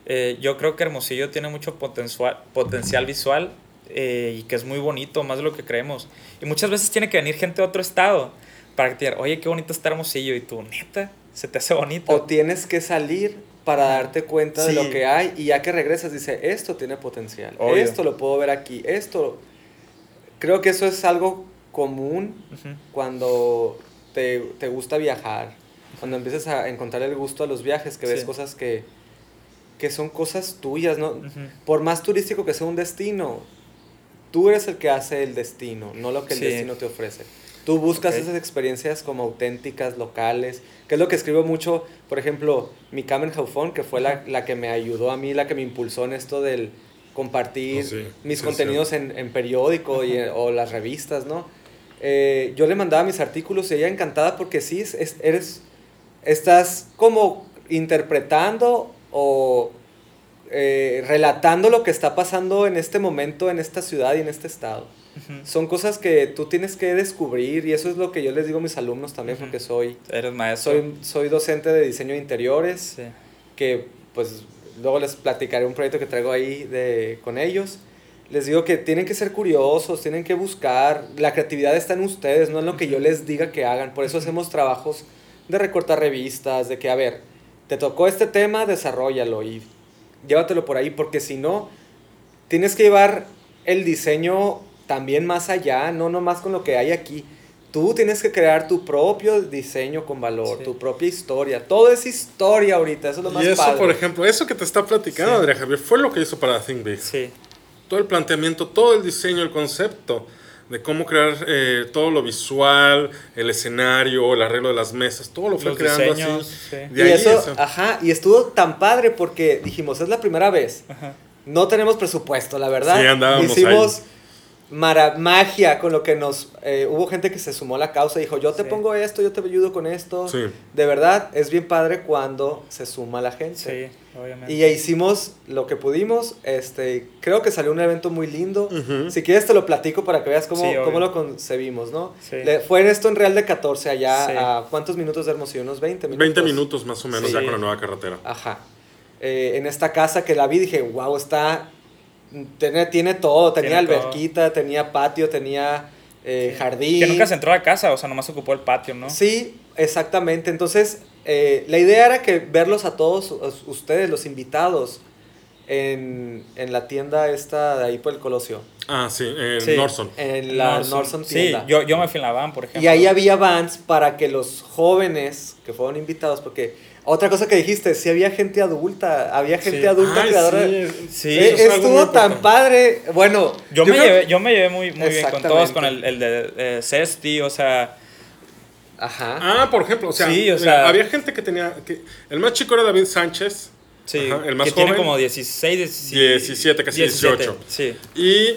eh, yo creo que Hermosillo tiene mucho potencial, potencial visual eh, y que es muy bonito, más de lo que creemos. Y muchas veces tiene que venir gente de otro estado para que te digan, oye, qué bonito está Hermosillo, y tú, neta, se te hace bonito. O tienes que salir para darte cuenta de lo que hay y ya que regresas dice, esto tiene potencial, Obvio. esto lo puedo ver aquí, esto... Creo que eso es algo común cuando te, te gusta viajar, cuando empiezas a encontrar el gusto a los viajes, que ves Sí. cosas que, que son cosas tuyas, ¿no? Por más turístico que sea un destino, tú eres el que hace el destino, no lo que el Sí. destino te ofrece. Tú buscas esas experiencias como auténticas, locales, que es lo que escribo mucho, por ejemplo, mi Carmen Jaufón, que fue la, la que me ayudó a mí, la que me impulsó en esto del compartir Oh, sí, mis sí, contenidos en, en periódico y, o las revistas, ¿no? Eh, yo le mandaba mis artículos y ella encantada porque sí, es- es- eres, estás como interpretando o eh, relatando lo que está pasando en este momento, en esta ciudad y en este estado. Son cosas que tú tienes que descubrir y eso es lo que yo les digo a mis alumnos también Ujú. porque soy, Eres maestro. soy, soy docente de diseño de interiores Sí. que pues luego les platicaré un proyecto que traigo ahí de, con ellos. Les digo que tienen que ser curiosos, tienen que buscar, la creatividad está en ustedes, no en lo que yo les diga que hagan. Por eso hacemos trabajos de recortar revistas, de que, a ver, te tocó este tema, desarrollalo y llévatelo por ahí, porque si no, tienes que llevar el diseño también más allá, no nomás con lo que hay aquí. Tú tienes que crear tu propio diseño con valor, Sí. tu propia historia. Todo es historia ahorita, eso es lo más Y eso, padre. por ejemplo, eso que te está platicando, Sí. Andrea Javier, fue lo que hizo para Think Big. Sí. Todo el planteamiento, todo el diseño, el concepto de cómo crear eh, todo lo visual, el escenario, el arreglo de las mesas, todo lo fue Los creando diseños, así. sí. De y ahí eso, eso. ajá, y estuvo tan padre porque dijimos, es la primera vez. Ajá. No tenemos presupuesto, la verdad. Sí, andábamos Hicimos mara- magia con lo que nos... eh, hubo gente que se sumó a la causa y dijo, yo te Sí. pongo esto, yo te ayudo con esto. Sí. De verdad, es bien padre cuando se suma la gente. Sí, obviamente. Y hicimos lo que pudimos. Este, creo que salió un evento muy lindo. Si quieres te lo platico para que veas cómo, cómo lo concebimos, ¿no? Sí. Le- fue en esto en Real de 14 allá Sí. a ¿cuántos minutos de Hermosillo? Unos 20 minutos. 20 minutos más o menos Sí. ya con la nueva carretera. Ajá. Eh, en esta casa que la vi dije, wow, está... Tiene, tiene todo. Tenía Tiene todo. alberquita, tenía patio, tenía eh, jardín. Que nunca se entró a la casa, o sea, nomás ocupó el patio, ¿no? Sí, exactamente. Entonces, eh, la idea era que verlos a todos us- ustedes, los invitados, en, en la tienda esta de ahí por el Colosio. Ah, sí, en Sí. Norson. En la Norson, Sí, tienda. yo, yo me fui en la van, por ejemplo. Y ahí había vans para que los jóvenes que fueron invitados, porque otra cosa que dijiste, sí había gente adulta, había gente Sí. adulta Ay, creadora. sí, Sí, Eh, es algo estuvo tan padre. Bueno, Yo, me creo- llevé, yo me llevé muy, muy bien con todos, con el, el de eh, Cesti, o sea, Ajá. Ah, por ejemplo, o sea, Sí, o mira, sea- había gente que tenía. Que, el más chico era David Sánchez. sí, Ajá, el más que joven. tiene como 16, 17, 17, casi 18. Sí, Y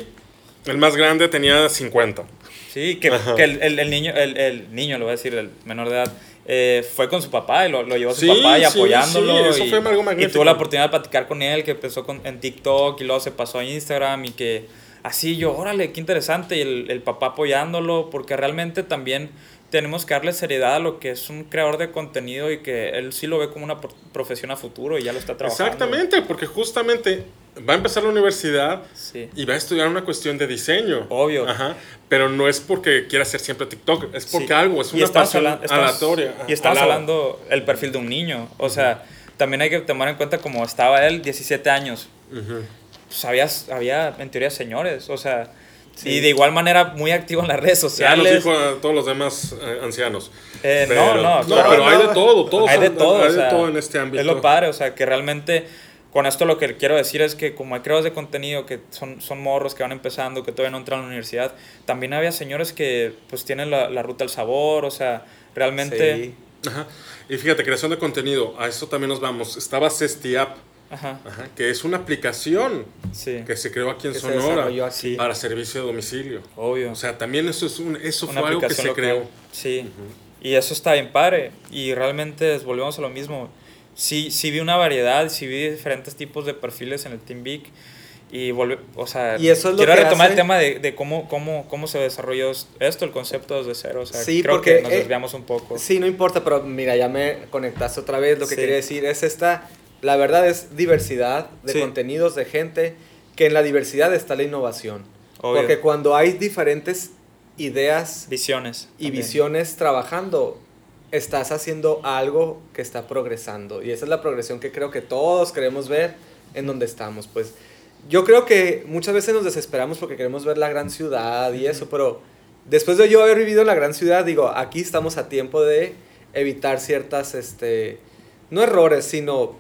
el más grande tenía 50. Sí, que, que el, el- el niño, el, el niño, lo voy a decir, el menor de edad, eh, fue con su papá y lo, lo llevó a su Sí, papá y apoyándolo. sí, eso y, fue algo y tuvo la oportunidad de platicar con él, que empezó con, en TikTok y luego se pasó a Instagram y que así yo, órale, qué interesante, y el, el papá apoyándolo, porque realmente también tenemos que darle seriedad a lo que es un creador de contenido y que él sí lo ve como una pro- profesión a futuro y ya lo está trabajando. Exactamente, porque justamente va a empezar la universidad Sí. y va a estudiar una cuestión de diseño. Obvio. Ajá. Pero no es porque quiera hacer siempre TikTok, es porque Sí. algo, es una pasión aleatoria. Y lado. hablando el perfil de un niño. O sea, también hay que tomar en cuenta como estaba él, 17 años. Ujú. Pues había, había en teoría señores. O sea, y de igual manera muy activo en las redes Ya nos sociales. dijo a todos los demás eh, ancianos. Eh, Pero- no, no, No, pero- pero hay de todo, todos hay de todo. hay o de sea, todo en este ámbito. Es lo padre, o sea, que realmente con esto lo que quiero decir es que como hay creadores de contenido que son, son morros que van empezando, que todavía no entran a la universidad, también había señores que pues tienen la, la ruta al sabor, o sea, realmente... Sí. Ajá. Y fíjate, creación de contenido, a eso también nos vamos. Estaba Cestiapp, Ajá, ajá, que es una aplicación sí, que se creó aquí en Que se Sonora desarrolló aquí. para servicio de domicilio. obvio. O sea, también eso es un, eso Una fue algo que se local. creó. Sí, y eso está bien padre. Y realmente volvemos a lo mismo. Sí, sí vi una variedad, sí vi diferentes tipos de perfiles en el Team Big. Y volve, o sea, Y eso es lo quiero que retomar hace- el tema de, de cómo, cómo, cómo se desarrolló esto, el concepto desde cero. O sea, Sí, creo porque, que nos eh, desviamos un poco. Sí, no importa, pero mira, ya me conectaste otra vez. Lo que Sí. quería decir es esta, la verdad es diversidad de Sí. contenidos, de gente, que en la diversidad está la innovación. Obvio. Porque cuando hay diferentes ideas Visiones. y también. visiones trabajando, estás haciendo algo que está progresando. Y esa es la progresión que creo que todos queremos ver en donde estamos. Pues yo creo que muchas veces nos desesperamos porque queremos ver la gran ciudad y eso, pero después de yo haber vivido en la gran ciudad, digo, aquí estamos a tiempo de evitar ciertas, este, no errores, sino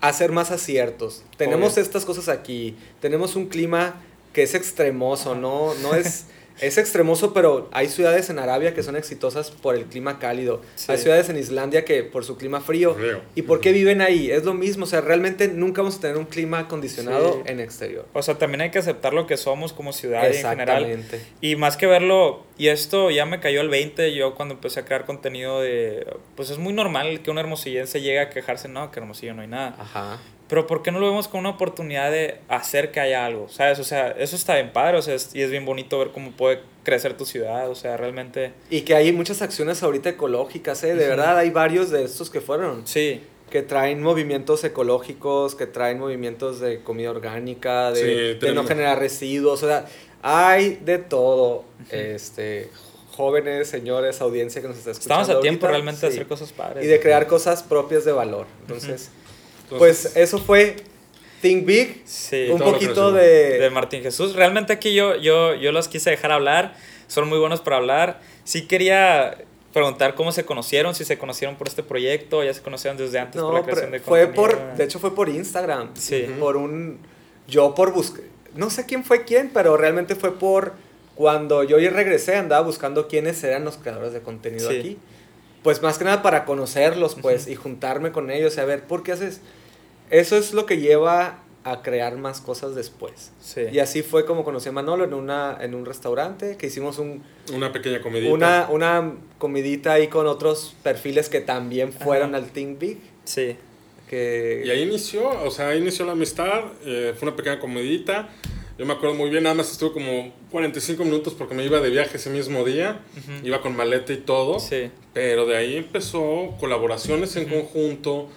hacer más aciertos. Tenemos Obvio. estas cosas aquí, tenemos un clima que es extremoso, no, no es... Es extremoso, pero hay ciudades en Arabia que son exitosas por el clima cálido. Sí. Hay ciudades en Islandia que por su clima frío. Frío. ¿Y por qué viven ahí? Es lo mismo. O sea, realmente nunca vamos a tener un clima acondicionado Sí. en exterior. O sea, también hay que aceptar lo que somos como ciudad y en general. Exactamente. Y más que verlo, y esto ya me cayó el 20, yo cuando empecé a crear contenido de... Pues es muy normal que un hermosillense llegue a quejarse, no, que hermosillo no hay nada. Ajá. Pero ¿por qué no lo vemos como una oportunidad de hacer que haya algo? ¿Sabes? O sea, eso está bien padre, o sea, es- y es bien bonito ver cómo puede crecer tu ciudad, o sea, realmente... Y que hay muchas acciones ahorita ecológicas, ¿eh? De Ujú. verdad, hay varios de estos que fueron. Sí, Que traen movimientos ecológicos, que traen movimientos de comida orgánica, de, Sí, de no generar residuos. O sea, hay de todo. Este, jóvenes, señores, audiencia que nos está escuchando. estamos a tiempo ahorita, realmente de sí. hacer cosas padres. Y de crear cosas propias de valor. Entonces, Entonces, pues eso fue Think Big. Sí, un poquito de... de Martín Jesús. Realmente aquí yo, yo, yo los quise dejar hablar, son muy buenos para hablar. Sí quería preguntar cómo se conocieron, si se conocieron por este proyecto, ya se conocieron desde antes por No, la creación de fue contenido. por, de hecho fue por Instagram. Sí. Por un, yo por buscar, no sé quién fue quién, pero realmente fue por, cuando yo regresé andaba buscando quiénes eran los creadores de contenido Sí. aquí. Pues más que nada para conocerlos, pues, y juntarme con ellos y a ver, ¿por qué haces? Eso es lo que lleva a crear más cosas después. Sí. Y así fue como conocí a Manolo en, una, en un restaurante, que hicimos un, una pequeña comidita. una, una comidita ahí con otros perfiles que también fueron Ajá. al Think Big. Sí. Que Y ahí inició, o sea, ahí inició la amistad, eh, fue una pequeña comidita. Yo me acuerdo muy bien, nada más estuve como 45 minutos porque me iba de viaje ese mismo día, iba con maleta y todo, Sí. pero de ahí empezó colaboraciones en conjunto.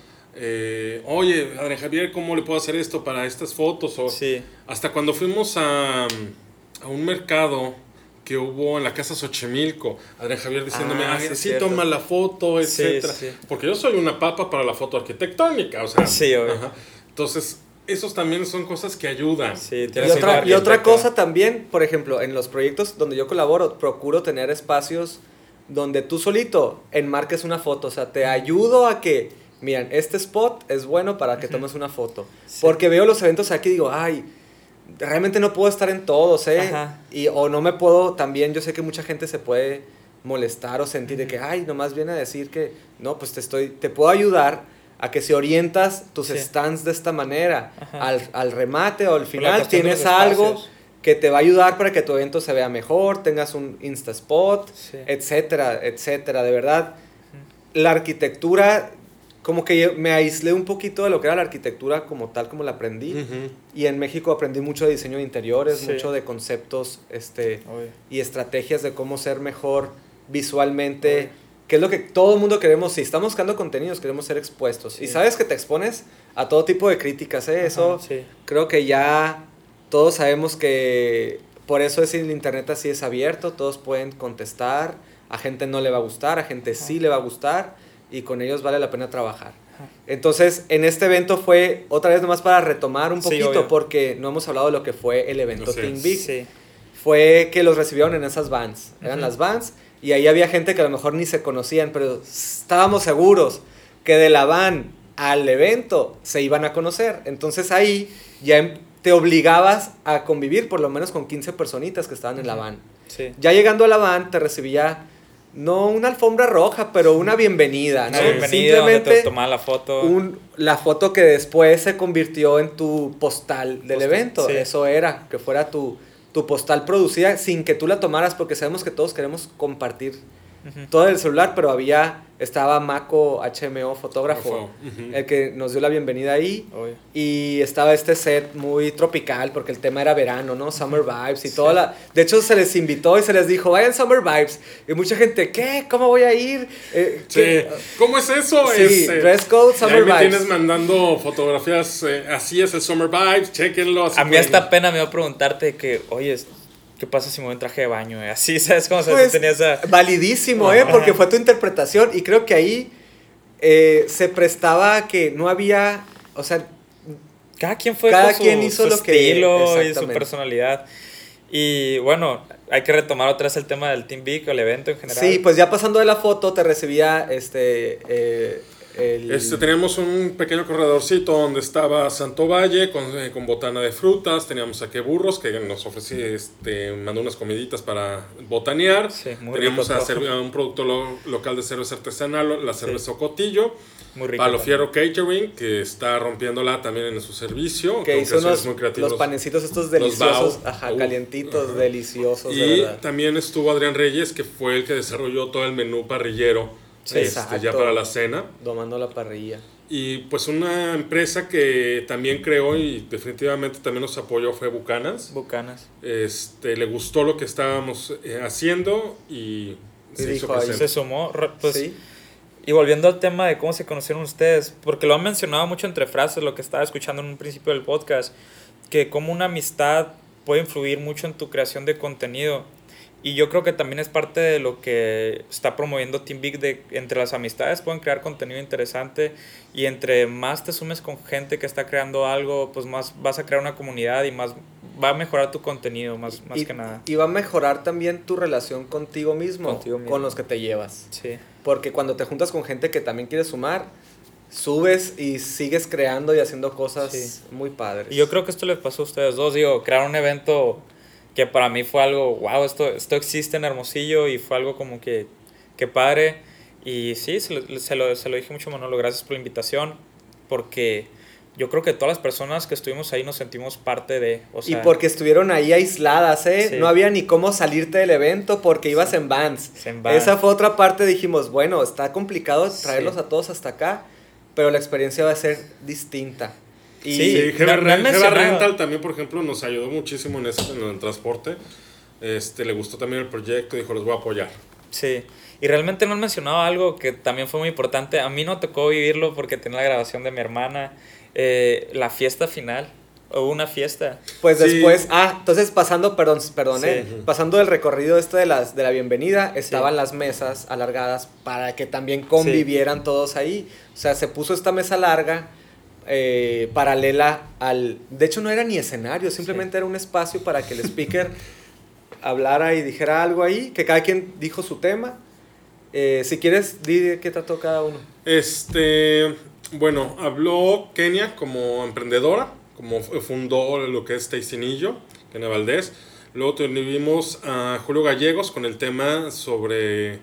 eh, Oye, Adrián Javier, ¿cómo le puedo hacer esto para estas fotos? O Sí. hasta cuando fuimos a, a un mercado que hubo en la casa Xochimilco, Adrián Javier diciéndome, Ah, ah, sí, sí, toma la foto, Sí, etcétera. sí. Porque yo soy una papa para la foto arquitectónica, o sea. Sí, obvio. ajá. Entonces, esos también son cosas que ayudan. Sí, Y tienes un otra, y otra cosa también, por ejemplo, en los proyectos donde yo colaboro, procuro tener espacios donde tú solito enmarques una foto. O sea, te ayudo a que, miren, este spot es bueno para que tomes una foto. Sí. Porque veo los eventos aquí y digo, ay, realmente no puedo estar en todos, ¿eh? Ajá. Y, o no me puedo, también yo sé que mucha gente se puede molestar o sentir de que, ay, nomás viene a decir que, no, pues te estoy, te puedo ayudar a que si orientas tus Sí. stands de esta manera al, al remate o al final tienes algo que te va a ayudar para que tu evento se vea mejor, tengas un Insta Spot, Sí. etcétera, etcétera. De verdad, la arquitectura, como que me aislé un poquito de lo que era la arquitectura como tal, como la aprendí. Y en México aprendí mucho de diseño de interiores, Sí. mucho de conceptos este, Obvio. y estrategias de cómo ser mejor visualmente, que es lo que todo el mundo queremos. Si estamos buscando contenidos, queremos ser expuestos. Sí. Y sabes que te expones a todo tipo de críticas, ¿eh? Eso Ajá, sí. creo que ya todos sabemos que por eso es el internet así es abierto, todos pueden contestar, a gente no le va a gustar, a gente sí le va a gustar y con ellos vale la pena trabajar. Ajá. Entonces, en este evento fue otra vez nomás para retomar un poquito porque no hemos hablado de lo que fue el evento Así Team es. Big. Sí. Fue que los recibieron en esas vans, eran las vans y ahí había gente que a lo mejor ni se conocían, pero estábamos seguros que de la van al evento se iban a conocer. Entonces ahí ya em- te obligabas a convivir por lo menos con 15 personitas que estaban en la van. Sí. Ya llegando a la van te recibía no una alfombra roja, pero una bienvenida. Una ¿no? bienvenida donde te Simplemente tomaba la foto. un- la foto que después se convirtió en tu postal del Postal, evento. sí. Eso era, que fuera tu, tu postal producida sin que tú la tomaras, porque sabemos que todos queremos compartir Todo el celular, pero había, estaba Mako HMO, fotógrafo, Ujú. el que nos dio la bienvenida ahí. Obvio. Y estaba este set muy tropical porque el tema era verano, ¿no? Summer vibes y Sí. toda la... De hecho, se les invitó y se les dijo, vayan Summer vibes. Y mucha gente, ¿qué? ¿Cómo voy a ir? Eh, Sí. ¿qué? ¿Cómo es eso? Sí, Este, dress code, y summer ahí me vibes. tienes mandando fotografías. eh, así es el Summer Vibes, chequenlo. así A mí hasta pena me va a preguntarte que, oye, ¿qué pasa si me voy en traje de baño? eh? Así, ¿sabes cómo se Pues, tenía esa... validísimo, ¿eh? Ajá. Porque fue tu interpretación y creo que ahí eh, se prestaba que no había, o sea, Cada quien fue Cada con su, quien hizo su lo que- estilo y su personalidad. Y bueno, hay que retomar otra vez el tema del Team Big o el evento en general. sí, pues ya pasando de la foto te recibía este, eh, el... Este, teníamos un pequeño corredorcito donde estaba Santo Valle con, eh, con botana de frutas. Teníamos a Que Burros que nos ofrecía, este, mandó unas comiditas para botanear. Sí, muy teníamos a, a un producto lo- local de cerveza artesanal, la cerveza Cotillo. Muy rico. Palo. Fierro Catering, que está rompiéndola también en su servicio. que hizo unos, muy los panecitos estos deliciosos, ajá, calientitos, ajá. deliciosos, de Y también estuvo Adrián Reyes, que fue el que desarrolló todo el menú parrillero Sí, este, ya para la cena. Domando la parrilla. Y pues una empresa que también creó y definitivamente también nos apoyó fue Bucanas. Bucanas. Este, le gustó lo que estábamos eh, haciendo y se dijo hizo ahí. Se sumó. Pues, sí, Y volviendo al tema de cómo se conocieron ustedes, porque lo han mencionado mucho entre frases, lo que estaba escuchando en un principio del podcast, que como una amistad puede influir mucho en tu creación de contenido. Y yo creo que también es parte de lo que está promoviendo Team Big, de entre las amistades pueden crear contenido interesante y entre más te sumes con gente que está creando algo, pues más vas a crear una comunidad y más va a mejorar tu contenido, más, más y, que nada. y va a mejorar también tu relación contigo mismo, Contigo mismo. con los que te llevas. Sí. Porque cuando te juntas con gente que también quiere sumar, subes y sigues creando y haciendo cosas Sí. muy padres. Y yo creo que esto les pasó a ustedes dos, digo, crear un evento que para mí fue algo, wow, esto, esto existe en Hermosillo y fue algo como que, que padre. Y sí, se lo, se lo, se lo dije mucho Manolo, gracias por la invitación, porque yo creo que todas las personas que estuvimos ahí nos sentimos parte de, o y sea, porque estuvieron ahí aisladas, ¿eh? Sí. No había ni cómo salirte del evento porque ibas en vans. en. Esa fue otra parte, dijimos, bueno, está complicado traerlos Sí. a todos hasta acá, pero la experiencia va a ser distinta. Y Sí, mencionado. Rental también, por ejemplo, nos ayudó muchísimo en, ese, en el transporte. Este, le gustó también el proyecto y dijo, los voy a apoyar. Sí, y realmente no han mencionado algo que también fue muy importante. A mí no tocó vivirlo porque tenía la grabación de mi hermana, eh, la fiesta final. Hubo una fiesta. Pues Sí. después, ah, entonces pasando, perdón, perdón, eh, Sí. pasando del recorrido este de, las, de la bienvenida, estaban Sí. las mesas alargadas para que también convivieran todos ahí. O sea, se puso esta mesa larga eh, paralela al... De hecho no era ni escenario, simplemente era un espacio para que el speaker hablara y dijera algo ahí, que cada quien dijo su tema. Eh, si quieres, di qué trató cada uno. Este, bueno, habló Kenia como emprendedora, como fundó lo que es Taicinillo, Kenia Valdés. Luego tuvimos a Julio Gallegos con el tema sobre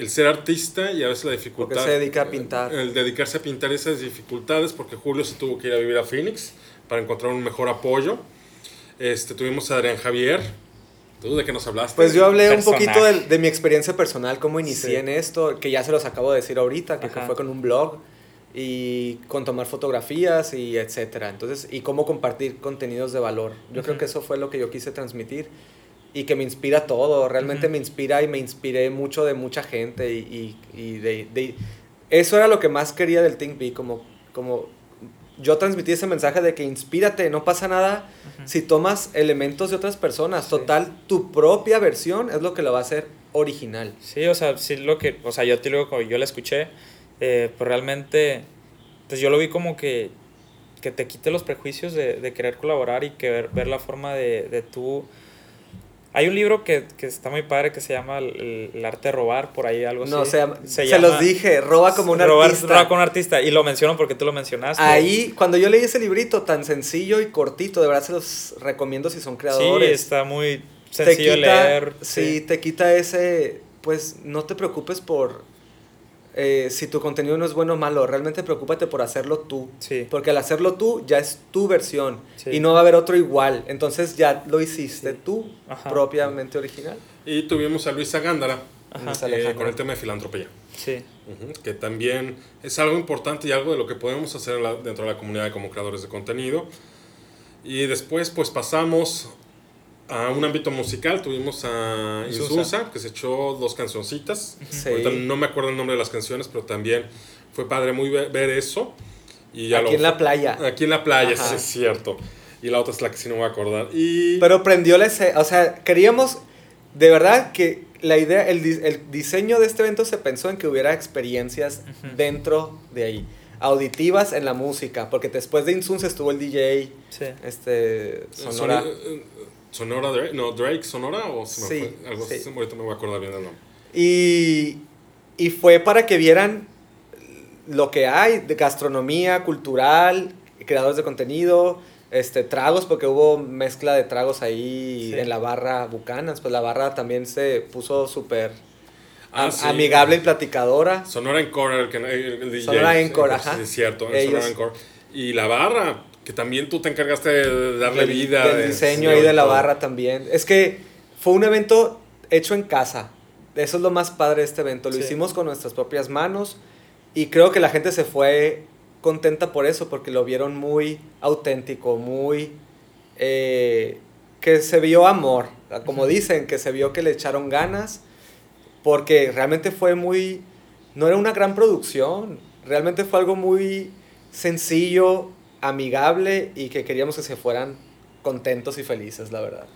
el ser artista y a veces la dificultad. Porque se dedica a pintar. El dedicarse a pintar esas dificultades, porque Julio se tuvo que ir a vivir a Phoenix para encontrar un mejor apoyo. Este, tuvimos a Adrián Javier. ¿Tú de qué nos hablaste? Pues yo hablé un poquito de, de, mi experiencia personal, cómo inicié en esto, que ya se los acabo de decir ahorita, que fue con un blog y con tomar fotografías y etcétera. Entonces, y cómo compartir contenidos de valor. Yo creo que eso fue lo que yo quise transmitir y que me inspira todo, realmente me inspira y me inspiré mucho de mucha gente y, y, de, de, eso era lo que más quería del Think Big, como, como yo transmití ese mensaje de que inspírate, no pasa nada si tomas elementos de otras personas, total, tu propia versión es lo que lo va a hacer original. Sí, o sea, sí lo que, o sea, yo te digo, yo la escuché, eh, pues realmente, pues yo lo vi como que, que te quite los prejuicios de, de querer colaborar y que ver, ver la forma de, de tú hay un libro que, que, está muy padre que se llama El, arte de robar, por ahí algo no, así. No, se, se los dije, roba como un artista. Roba como un artista, y lo menciono porque tú lo mencionaste. Ahí, cuando yo leí ese librito tan sencillo y cortito, de verdad se los recomiendo si son creadores. Sí, está muy sencillo leer. Sí, sí, te quita ese, pues no te preocupes por eh, si tu contenido no es bueno o malo, realmente preocúpate por hacerlo tú. Porque al hacerlo tú ya es tu versión y no va a haber otro igual. Entonces ya lo hiciste tú, propiamente original. Y tuvimos a Luisa Gándara eh, con el tema de filantropía. Sí. que también es algo importante y algo de lo que podemos hacer dentro de la comunidad como creadores de contenido. Y después pues pasamos a un ámbito musical tuvimos a Insunza, que se echó dos cancioncitas. no me acuerdo el nombre de las canciones, pero también fue padre muy ver, eso. Y aquí en la playa. Aquí en la playa, sí, es cierto. Y la otra es la que sí no me voy a acordar. Y... Pero prendió la O sea, queríamos, de verdad, que la idea, el, el, diseño de este evento se pensó en que hubiera experiencias dentro de ahí. Auditivas en la música, porque después de Insunza estuvo el DJ, este, Sonora. Eh, Sonora Drake, no, Drake Sonora o se me sí, algo así, ahorita me voy a acordar bien del nombre. Y, y fue para que vieran lo que hay de gastronomía, cultural, creadores de contenido, este, tragos, porque hubo mezcla de tragos ahí en la barra Bucanas, pues la barra también se puso súper ah, amigable y platicadora. Sonora Encore, el, el, DJ. Sonora Encore, ajá. Sí, es cierto, Sonora Encore. Y la barra, que también tú te encargaste de darle vida. Del diseño ahí de la barra también. Es que fue un evento hecho en casa. Eso es lo más padre de este evento. Lo hicimos con nuestras propias manos y creo que la gente se fue contenta por eso, porque lo vieron muy auténtico, muy... Eh, que se vio amor, como dicen, que se vio que le echaron ganas, porque realmente fue muy... No era una gran producción, realmente fue algo muy sencillo, amigable y que queríamos que se fueran contentos y felices, la verdad.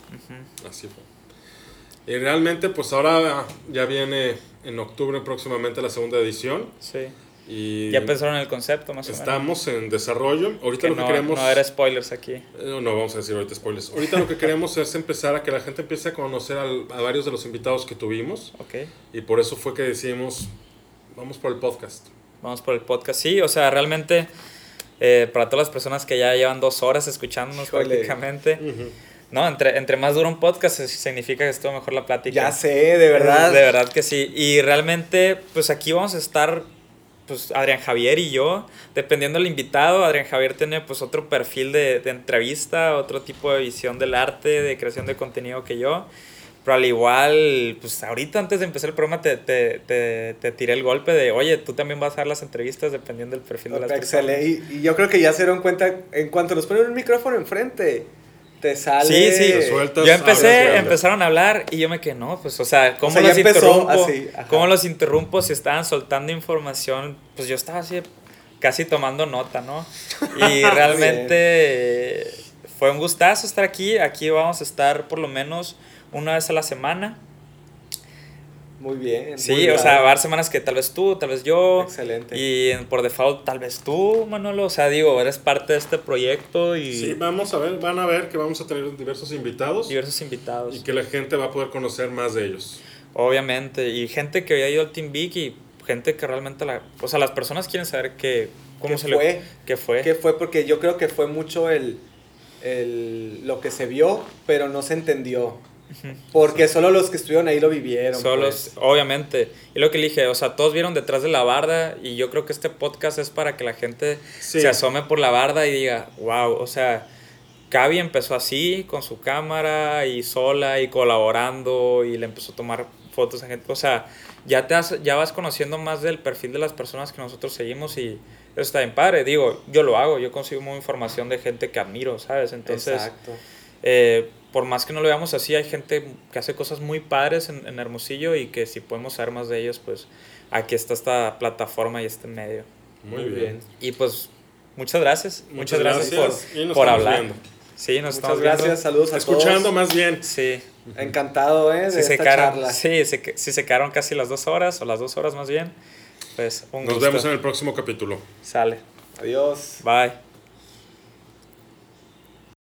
Así fue. Y realmente, pues ahora ya viene en octubre próximamente la segunda edición. Sí. Y ya pensaron en el concepto, más o menos. Estamos en desarrollo. Ahorita lo que queremos. No haber spoilers aquí. Eh, no, vamos a decir ahorita spoilers. Ahorita lo que queremos es empezar a que la gente empiece a conocer a varios de los invitados que tuvimos. Ok. Y por eso fue que decidimos, vamos por el podcast. Vamos por el podcast, sí. O sea, realmente eh, para todas las personas que ya llevan dos horas escuchándonos prácticamente. No, entre, entre más dura un podcast significa que estuvo mejor la plática. Ya sé, de verdad. De verdad que sí. Y realmente, pues aquí vamos a estar, pues Adrián Javier y yo, dependiendo del invitado. Adrián Javier tiene pues otro perfil de, de entrevista, otro tipo de visión del arte, de creación de contenido que yo. Pero al igual, pues ahorita antes de empezar el programa te, te, te, te, tiré el golpe de, oye, tú también vas a dar las entrevistas dependiendo del perfil de las personas. Y, y, yo creo que ya se dieron cuenta, en cuanto nos ponen un micrófono enfrente, te sale... Sí, sí, yo empecé, empezaron a hablar y yo me quedé, no, pues, o sea, ¿cómo los interrumpo? ¿Cómo los interrumpo si estaban soltando información? Pues yo estaba así, casi tomando nota, ¿no? Y realmente fue un gustazo estar aquí, aquí vamos a estar por lo menos una vez a la semana. Muy bien. Sí, muy o sea, va a haber semanas que tal vez tú, tal vez yo. Excelente. Y en- por default tal vez tú, Manolo. O sea, digo, eres parte de este proyecto y Sí, vamos a ver, van a ver que vamos a tener diversos invitados diversos invitados. y que la gente va a poder conocer más de ellos. Obviamente. Y gente que había ido al Team Big y gente que realmente la... O sea, las personas quieren saber que, cómo ¿Qué se fue? le... ¿Qué fue? ¿Qué fue? Porque yo creo que fue mucho el, el lo que se vio, pero no se entendió. Porque solo los que estuvieron ahí lo vivieron. Solos, pues. obviamente. Y lo que dije, o sea, todos vieron detrás de la barda y yo creo que este podcast es para que la gente Sí. se asome por la barda y diga, wow, o sea, Cavi empezó así, con su cámara y sola y colaborando y le empezó a tomar fotos a gente. O sea, ya, te has- ya vas conociendo más del perfil de las personas que nosotros seguimos y eso está bien padre. Digo, yo lo hago, yo consigo información de gente que admiro, ¿sabes? Entonces... Exacto. Eh, por más que no lo veamos así, hay gente que hace cosas muy padres en, en Hermosillo y que si podemos saber más de ellos, pues aquí está esta plataforma y este medio. Muy, bien. Y pues muchas gracias. Muchas, Muchas gracias, gracias, y por, nos por hablar. viendo. Sí, nos Muchas estamos gracias, viendo. saludos a Escuchando todos. más bien. Sí. Encantado, ¿eh? De Si se, esta quedaron, charla. sí, se, si se quedaron casi las dos horas o las dos horas más bien, pues un Nos gusto. vemos en el próximo capítulo. Sale. Adiós. Bye.